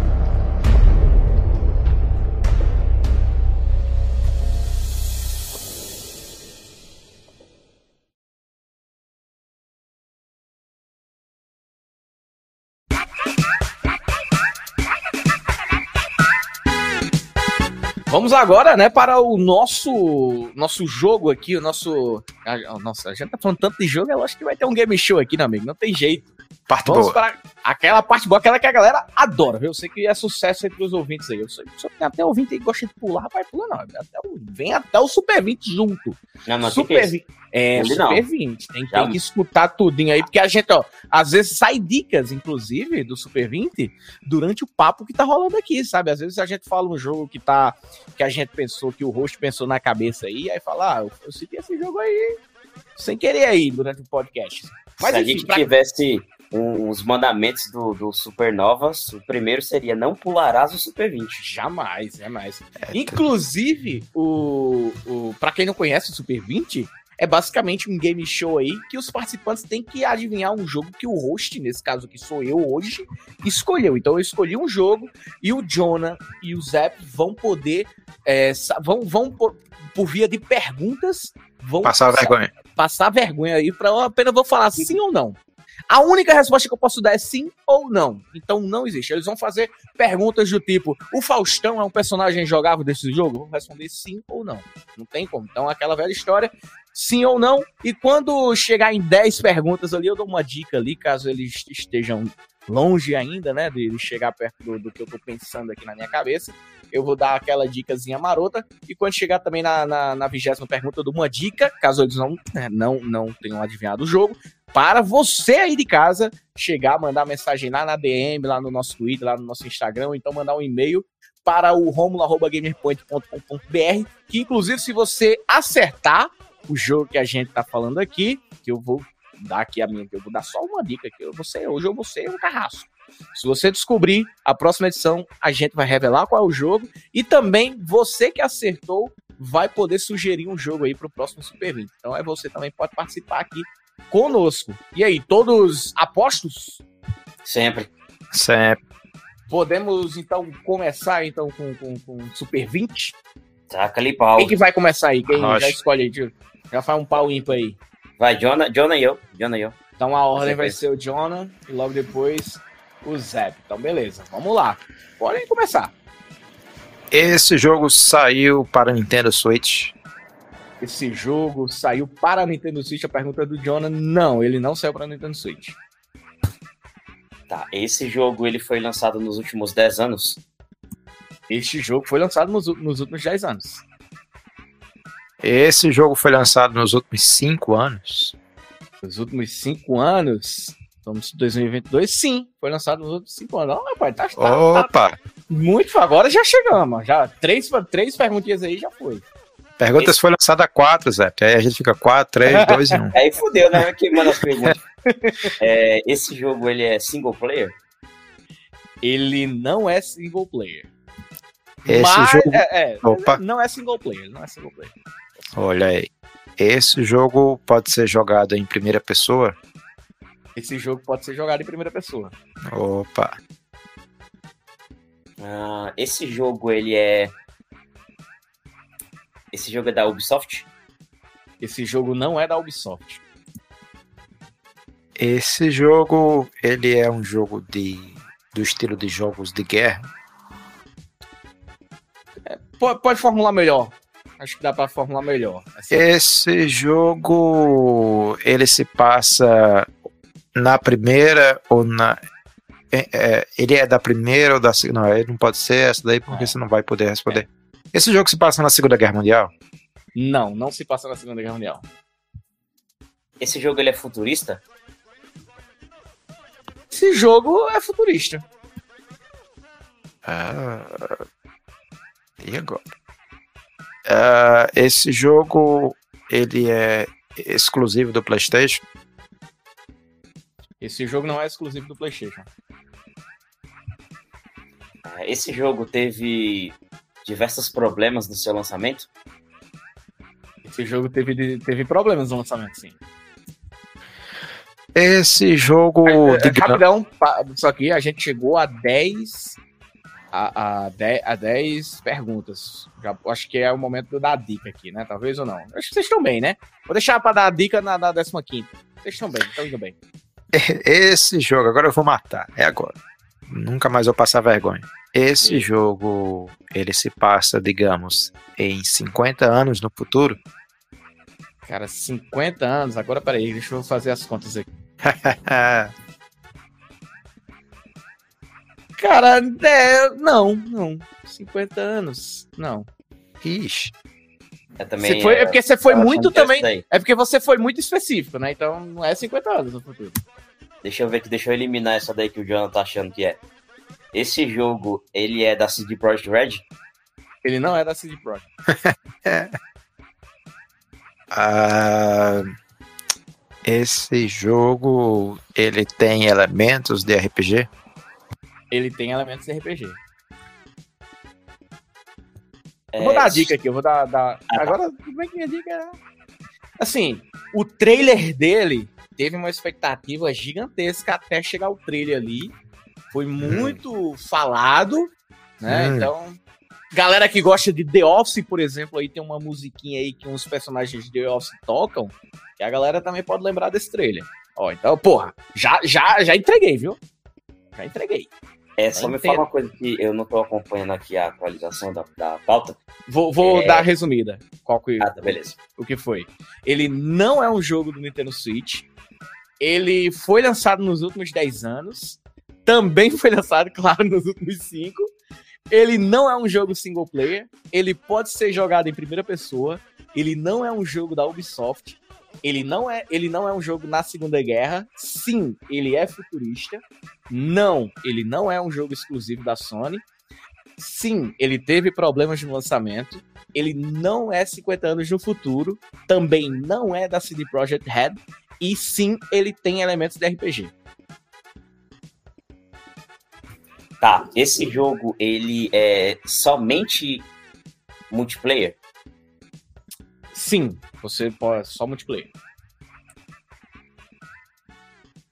Vamos agora, né, para o nosso nosso jogo aqui, o nosso. Nossa, a gente tá falando tanto de jogo, eu acho que vai ter um game show aqui, né, amigo? Não tem jeito. Parte Vamos boa. para aquela parte boa, aquela que a galera adora, viu? Eu sei que é sucesso entre os ouvintes aí. Eu sei que só tem até ouvinte aí que gosta de pular, rapaz, pula não. Vem até o, vem até o Super 20 junto. Não, não, que que é Super isso? 20. É, Ele Super não. 20. Tem, tem que escutar tudinho aí, porque a gente, ó, às vezes sai dicas, inclusive, do Super 20 durante o papo que tá rolando aqui, sabe? Às vezes a gente fala um jogo que tá. que a gente pensou, que o host pensou na cabeça aí, aí fala, ah, eu, eu citei esse jogo aí sem querer aí durante o podcast. Mas Se a enfim, gente pra- tivesse um- os mandamentos do, do Supernovas, o primeiro seria não pularás o Super 20. Jamais, jamais. Inclusive, o, o para quem não conhece o Super 20, é basicamente um game show aí que os participantes têm que adivinhar um jogo que o host, nesse caso aqui sou eu hoje, escolheu. Então eu escolhi um jogo e o Jonah e o Zep vão poder é, vão, vão por, por via de perguntas vão Passar a sa- vergonha. passar vergonha aí para eu apenas vou falar sim ou não. A única resposta que eu posso dar é sim ou não. Então não existe. Eles vão fazer perguntas do tipo: o Faustão é um personagem jogável desse jogo? Vou responder sim ou não. Não tem como. Então aquela velha história, sim ou não. E quando chegar em 10 perguntas ali, eu dou uma dica ali, caso eles estejam longe ainda, né, de chegar perto do, do que eu tô pensando aqui na minha cabeça. Eu vou dar aquela dicasinha marota. E quando chegar também na vigésima pergunta, eu dou uma dica, caso eles não, né, não, não tenham adivinhado o jogo, para você aí de casa chegar, mandar mensagem lá na DM, lá no nosso Twitter, lá no nosso Instagram, ou então mandar um e-mail para o romulo.gamerpoint.com.br, que inclusive se você acertar o jogo que a gente tá falando aqui, que eu vou dar aqui a minha, eu vou dar só uma dica que eu vou ser, hoje eu vou ser um carrasco. Se você descobrir, a próxima edição a gente vai revelar qual é o jogo e também você que acertou vai poder sugerir um jogo aí pro próximo Super 20. Então é você também pode participar aqui conosco. E aí, todos apostos? Sempre. Sempre. Podemos então começar então com, com, com Super 20? Taca ali pau. Quem que vai começar aí? Quem Rocha. já escolhe aí? tio? Já faz um pau ímpar aí. Vai, Jonah, Jonah e eu. Jonah e eu. Então a ordem vai ser o Jonah e logo depois o Zep. Então beleza, vamos lá. Podem começar. Esse jogo saiu para Nintendo Switch. Esse jogo saiu para a Nintendo Switch. A pergunta é do Jonah, não, ele não saiu para a Nintendo Switch. Tá, esse jogo ele foi lançado nos últimos 10 anos. Este jogo foi lançado nos, nos últimos 10 anos. Esse jogo foi lançado nos últimos 5 anos. Nos últimos 5 anos. Estamos em 2022, sim. Foi lançado nos últimos 5 anos. Ó, rapaz, tá, tá- tá Opa! muito. Agora já chegamos. Já, três, três perguntinhas aí já foi. Perguntas foi lançada 4, Zé. Aí a gente fica 4, 3, 2 e 1. Aí fudeu, né? Que manda as perguntas. É, esse jogo ele é single player? Ele não é single player. Esse Mas, jogo. é, é, Opa. não é single player, não é single player. Olha aí. Esse jogo pode ser jogado em primeira pessoa? Esse jogo pode ser jogado em primeira pessoa. Opa. Ah, esse jogo ele é. Esse jogo é da Ubisoft? Esse jogo não é da Ubisoft. Esse jogo, ele é um jogo de do estilo de jogos de guerra. Pode, pode formular melhor. Acho que dá pra formular melhor. Assim, Esse jogo, ele se passa na primeira ou na é, é, ele é da primeira ou da segunda? Não, ele não pode ser essa daí porque É. você não vai poder responder. Esse jogo se passa na Segunda Guerra Mundial? Não, não se passa na Segunda Guerra Mundial. Esse jogo ele é futurista? Esse jogo é futurista. Ah, e agora? Ah, esse jogo ele é exclusivo do PlayStation? Esse jogo não é exclusivo do PlayStation. Ah, Esse jogo teve diversos problemas no seu lançamento? Esse jogo teve, teve problemas no lançamento, sim. Esse jogo de É, gran- Rapidão, só que a gente chegou a 10 a, a, 10, a 10 perguntas. Já, acho que é o momento da dica aqui, né? Talvez ou não. Acho que vocês estão bem, né? Vou deixar pra dar a dica na, na 15. Vocês estão bem, estão indo bem. Esse jogo, agora eu vou matar. É agora. Nunca mais vou passar vergonha. Esse jogo, ele se passa, digamos, em 50 anos no futuro? Cara, 50 anos. Agora, peraí, deixa eu fazer as contas aqui. Cara, é, não, não. 50 anos, não. Ixi. É, também, Você foi- é porque você foi muito que é também-. É porque você foi muito específico, né? Então não é 50 anos no futuro. Deixa eu ver aqui, deixa eu eliminar essa daí que o Jonathan tá achando que é. Esse jogo, ele é da CD Projekt Red? Ele não é da CD Projekt. Ah, esse jogo, ele tem elementos de RPG? Ele tem elementos de RPG. É, Eu vou dar a dica aqui, eu vou dar. dar- Ah, tá. Agora, como é que minha dica é? Assim, o trailer dele teve uma expectativa gigantesca até chegar o trailer ali. Foi muito falado, né? Hum. Então, galera que gosta de The Office, por exemplo, aí tem uma musiquinha aí que uns personagens de The Office tocam, que a galera também pode lembrar desse trailer. Ó, então, porra, já, já, já entreguei, viu? Já entreguei. É, só me fala uma coisa que eu não tô acompanhando aqui a atualização da, da pauta. Vou, vou É. dar a resumida. Qual que, Ah, tá, beleza. o que foi. Ele não é um jogo do Nintendo Switch. Ele foi lançado nos últimos 10 anos. Também foi lançado, claro, nos últimos 5. Ele não é um jogo single player. Ele pode ser jogado em primeira pessoa. Ele não é um jogo da Ubisoft. Ele não é, ele não é um jogo na Segunda Guerra. Sim, ele é futurista. Não, ele não é um jogo exclusivo da Sony. Sim, ele teve problemas no lançamento ele não é 50 anos no futuro, também não é da CD Projekt Red, e sim, ele tem elementos de RPG. Tá, esse jogo, ele é somente multiplayer? Sim, você pode só multiplayer.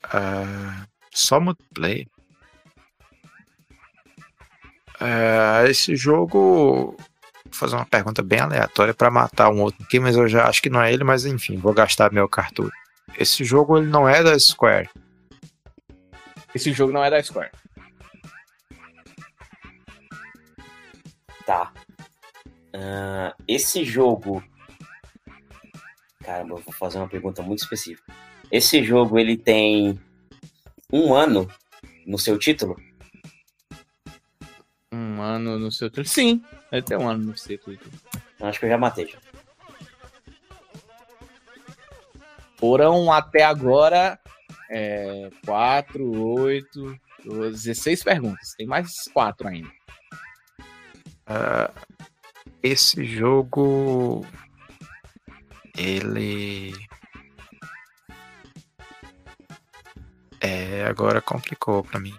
Ah, só multiplayer? Ah, esse jogo. Vou fazer uma pergunta bem aleatória para matar um outro aqui, mas eu já acho que não é ele, mas enfim, vou gastar meu cartucho. Esse jogo ele não é da Square. Esse jogo não é da Square. Ah, esse jogo. Caramba, eu vou fazer uma pergunta muito específica. Esse jogo, ele tem um ano no seu título? Um ano no seu Twitter. Sim, ele tem um ano no seu. Eu acho que eu já matei já. Foram até agora é, 4, 8, 16 perguntas. Tem mais 4 ainda. Ah, esse jogo. Ele. É, agora complicou pra mim.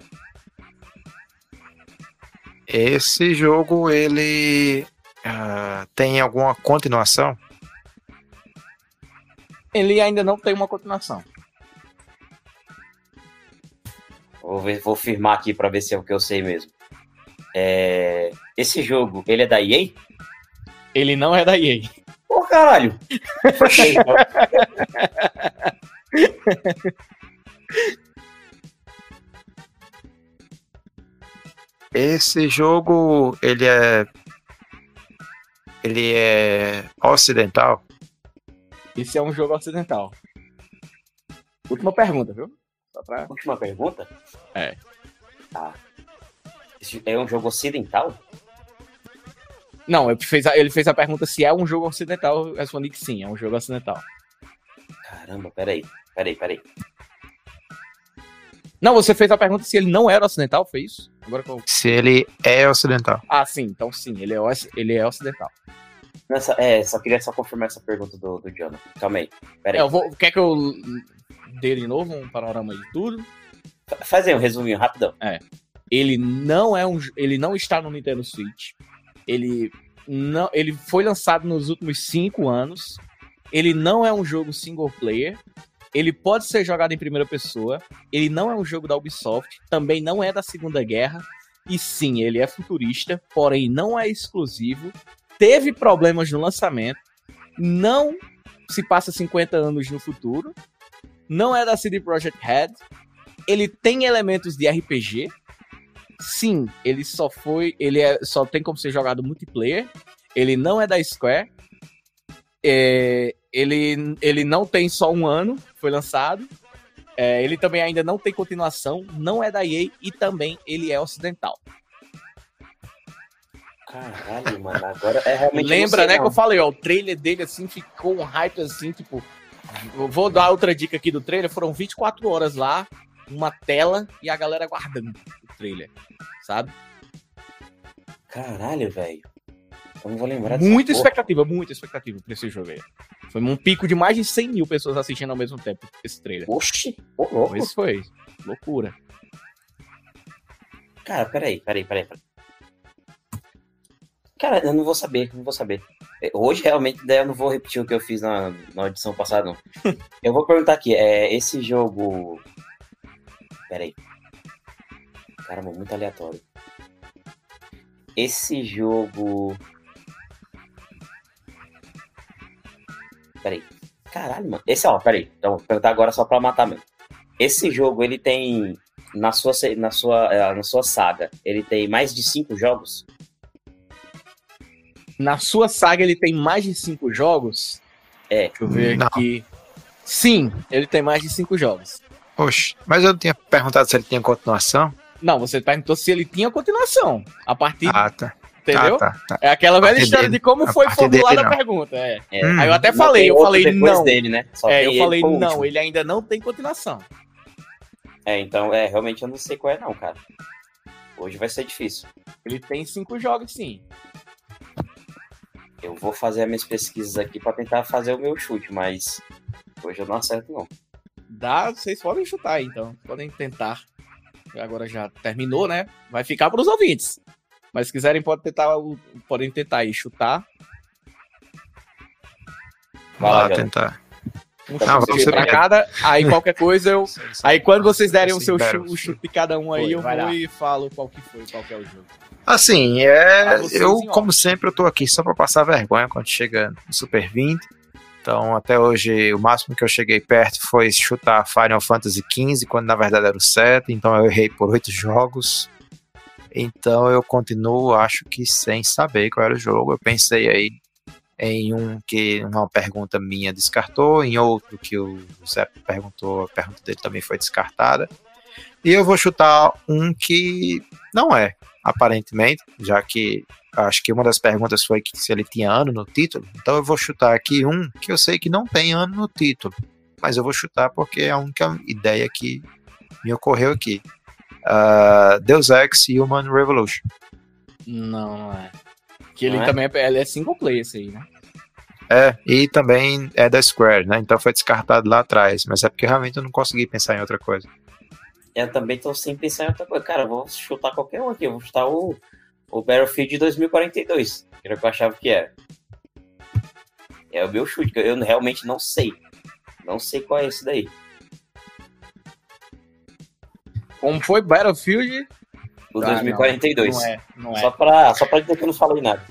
Esse jogo, ele. ah, tem alguma continuação? Ele ainda não tem uma continuação. Vou, ver, vou firmar aqui pra ver se é o que eu sei mesmo. É, esse jogo, ele é da EA? Ele não é da EA. Pô, caralho! Esse jogo, ele é. Ele é ocidental? Esse é um jogo ocidental. Última pergunta, viu? Só pra... Última pergunta? É. Tá. Esse é um jogo ocidental? Não, ele fez, a, ele fez a pergunta se é um jogo ocidental. Eu respondi que sim, é um jogo ocidental. Caramba, peraí. Peraí, peraí. Não, você fez a pergunta se ele não era ocidental, foi isso? Agora que eu... Se ele é ocidental. Ah, sim, então sim, ele é, ele é ocidental. Nessa, é, só queria só confirmar essa pergunta do, do Jonathan. Calma aí. Peraí. É, eu vou, quer que eu dê de novo um panorama de tudo? Fa- Faz aí um resuminho rapidão. Ele não é um, ele não está no Nintendo Switch. Ele não, ele foi lançado nos últimos cinco anos. Ele não é um jogo single player. Ele pode ser jogado em primeira pessoa. Ele não é um jogo da Ubisoft. Também não é da Segunda Guerra. E sim, ele é futurista, porém não é exclusivo. Teve problemas no lançamento. Não se passa 50 anos no futuro. Não é da CD Projekt Red. Ele tem elementos de RPG. Sim, ele só foi. Ele é, só tem como ser jogado multiplayer. Ele não é da Square. É, ele, ele não tem só um ano, foi lançado. É, ele também ainda não tem continuação, não é da EA e também ele é ocidental. Caralho, mano, agora é realmente. Lembra, né, não. que eu falei, ó, o trailer dele assim ficou um hype assim, tipo. Vou dar outra dica aqui do trailer: foram 24 horas lá, uma tela e a galera guardando o trailer, sabe? Caralho, velho. Eu não vou lembrar Muita porra. expectativa, muita expectativa pra esse jogo aí. Foi um pico de mais de 100 mil pessoas assistindo ao mesmo tempo esse trailer. Oxi, ô louco. Isso foi loucura. Cara, peraí, peraí, peraí, peraí. Cara, eu não vou saber, não vou saber. É, Hoje, realmente, daí eu não vou repetir o que eu fiz na, na edição passada, não. eu vou perguntar aqui, é, esse jogo... Peraí. Caramba, muito aleatório. Esse jogo... Peraí. Caralho, mano. Esse, ó, peraí. Então, vou perguntar agora só pra matar mesmo. Esse jogo, ele tem na sua, na sua, eh, na sua saga, ele tem mais de cinco jogos? Na sua saga ele tem mais de 5 jogos? É. Deixa eu ver Não. aqui. Sim, ele tem mais de 5 jogos. Oxe, mas eu não tinha perguntado se ele tinha continuação. Não, você perguntou se ele tinha continuação. A partir, Ah, tá. entendeu? Ah, tá, tá. É aquela velha história dele. de como A foi formulada a pergunta. É. É. Hum. Aí eu até Não falei, eu falei não. dele, né? É, eu ele falei não, último. ele ainda não tem continuação. É, então, é, realmente eu não sei qual é não, cara. Hoje vai ser difícil. Ele tem cinco jogos, sim. Eu vou fazer as minhas pesquisas aqui pra tentar fazer o meu chute, mas hoje eu não acerto não. Dá, vocês podem chutar aí, então. Podem tentar. Agora já terminou, né? Vai ficar para os ouvintes. Mas se quiserem, podem tentar, o- podem tentar aí chutar. Vai Vai lá, tentar. Um Tá, chute pra cada. Aí qualquer coisa eu. Aí quando vocês derem o Assim, seu deram. chu- o chute de cada um aí, Foi, eu vou lá. e falo qual que foi, qual que é o jogo. Assim, é, Ah, vocês eu, como sempre, eu tô aqui só pra passar vergonha quando chega no Super 20. Então, até hoje, o máximo que eu cheguei perto foi chutar Final Fantasy XV, quando na verdade era o 7. Então, eu errei por oito jogos. Então, eu continuo, acho que sem saber qual era o jogo. Eu pensei aí em um que uma pergunta minha descartou, em outro que o Zé perguntou, a pergunta dele também foi descartada. E eu vou chutar um que não é, aparentemente, já que acho que uma das perguntas foi que se ele tinha ano no título. Então eu vou chutar aqui um que eu sei que não tem ano no título, mas eu vou chutar porque é a única ideia que me ocorreu aqui. Ah, Deus Ex Human Revolution. Não, não é. Que ele Não é? também é, ele é single player esse aí, né? É, e também é da Square, né? Então foi descartado lá atrás, mas é porque realmente eu não consegui pensar em outra coisa. Eu também tô sem pensar em outra coisa. Cara, eu vou chutar qualquer um aqui. Eu vou chutar o, o Battlefield 2042, que era o que eu achava que era. É o meu chute, que eu realmente não sei. Não sei qual é esse daí. Como foi Battlefield? O Ah, não. 2042. Não é, não é. Só pra, só pra dizer que eu não falei nada.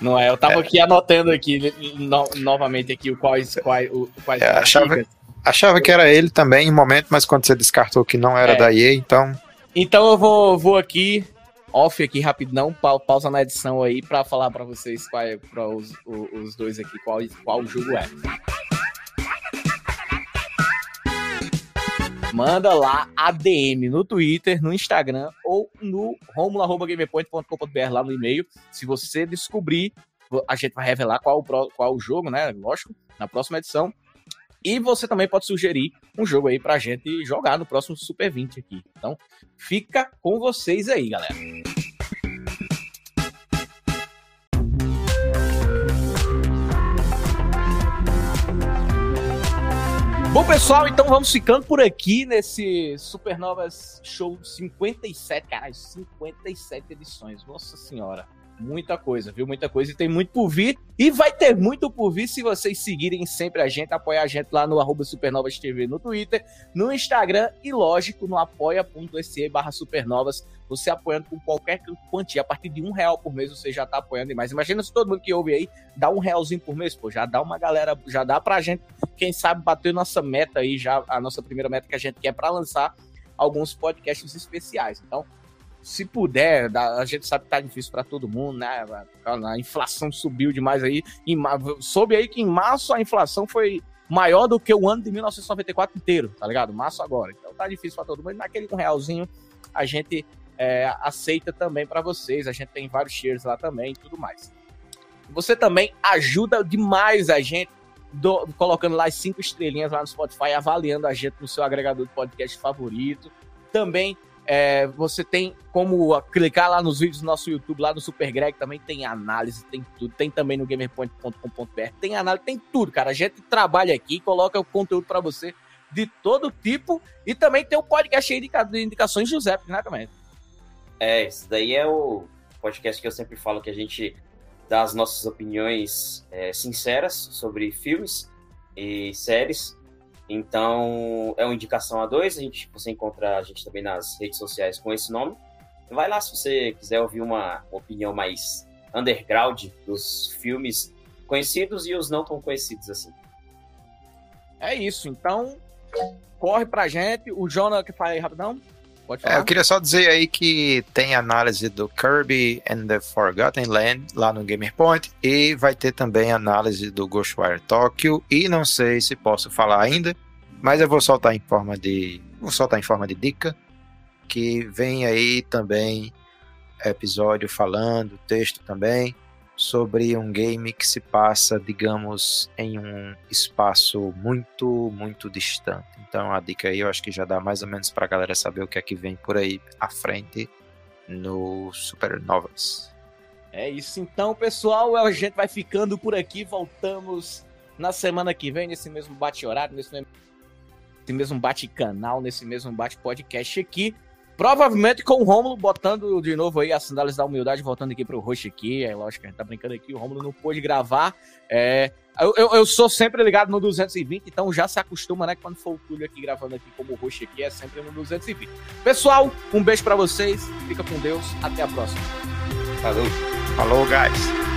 Não é, eu tava aqui anotando aqui no- novamente aqui o quais, quais, o, quais É, achava-. Achava que era ele também em um momento, mas quando você descartou que não era É. da EA, então Então eu vou, vou aqui, off aqui rapidão, pau- pausa na edição aí pra falar pra vocês qual é, pra os, os dois aqui qual, qual jogo é. Manda lá ADM no Twitter, no Instagram ou no romulo.gamepoint.com.br lá no e-mail. Se você descobrir, a gente vai revelar qual qual o jogo, né? Lógico, na próxima edição. E você também pode sugerir um jogo aí pra gente jogar no próximo Super 20 aqui. Então, fica com vocês aí, galera. Bom, pessoal, então vamos ficando por aqui nesse Supernovas Show 57, caralho, 57 edições. Nossa senhora. Muita coisa, viu? Muita coisa e tem muito por vir. E vai ter muito por vir se vocês seguirem sempre a gente, apoiar a gente lá no arroba Supernovas TV no Twitter, no Instagram e, lógico, no apoia.se barra supernovas. Você apoiando com qualquer quantia, a partir de um real por mês você já tá apoiando demais. Imagina se todo mundo que ouve aí dá um realzinho por mês, pô, já dá uma galera, já dá pra gente, quem sabe, bater nossa meta aí, já a nossa primeira meta que a gente quer pra lançar alguns podcasts especiais. Então, se puder, a gente sabe que tá difícil para todo mundo, né? A inflação subiu demais aí. Soube aí que em março a inflação foi maior do que o ano de 1994 inteiro, tá ligado? Março agora. Então tá difícil para todo mundo. Naquele um realzinho a gente é, aceita também para vocês. A gente tem vários shares lá também e tudo mais. Você também ajuda demais a gente do, colocando lá as cinco estrelinhas lá no Spotify, avaliando a gente no seu agregador de podcast favorito. Também é, você tem como clicar lá nos vídeos do nosso YouTube, lá no Super Greg, também tem análise, tem tudo. Tem também no gamerpoint.com.br, tem análise, tem tudo, cara. A gente trabalha aqui, coloca o conteúdo para você de todo tipo e também tem o podcast aí de indicações José, né, também. É, isso daí é o podcast que eu sempre falo que a gente dá as nossas opiniões é, sinceras sobre filmes e séries então, é uma indicação a dois. A gente, você encontra a gente também nas redes sociais com esse nome. Vai lá se você quiser ouvir uma opinião mais underground dos filmes conhecidos e os não tão conhecidos assim. É isso. Então, corre pra gente. O Jonah que fala aí rapidão. Pode falar. É, eu queria só dizer aí que tem análise do Kirby and the Forgotten Land lá no Gamer Point e vai ter também análise do Ghostwire Tokyo e não sei se posso falar ainda, mas eu vou soltar em forma de vou soltar em forma de dica que vem aí também episódio falando, texto também sobre um game que se passa, digamos, em um espaço muito, muito distante. Então a dica aí eu acho que já dá mais ou menos para a galera saber o que é que vem por aí à frente no Supernovas. É isso então, pessoal. A gente vai ficando por aqui. Voltamos na semana que vem, nesse mesmo bate-horário, nesse mesmo, bate-canal, nesse mesmo bate-podcast aqui. Provavelmente com o Romulo botando de novo aí a sandálias da humildade, voltando aqui pro roxo aqui. É lógico que a gente tá brincando aqui, o Romulo não pôde gravar. É, eu, eu, eu, sou sempre ligado no 220, então já se acostuma, né? Quando for o Túlio aqui gravando aqui como roxo aqui, é sempre no 220. Pessoal, um beijo para vocês, fica com Deus, até a próxima. Falou. Falou, guys.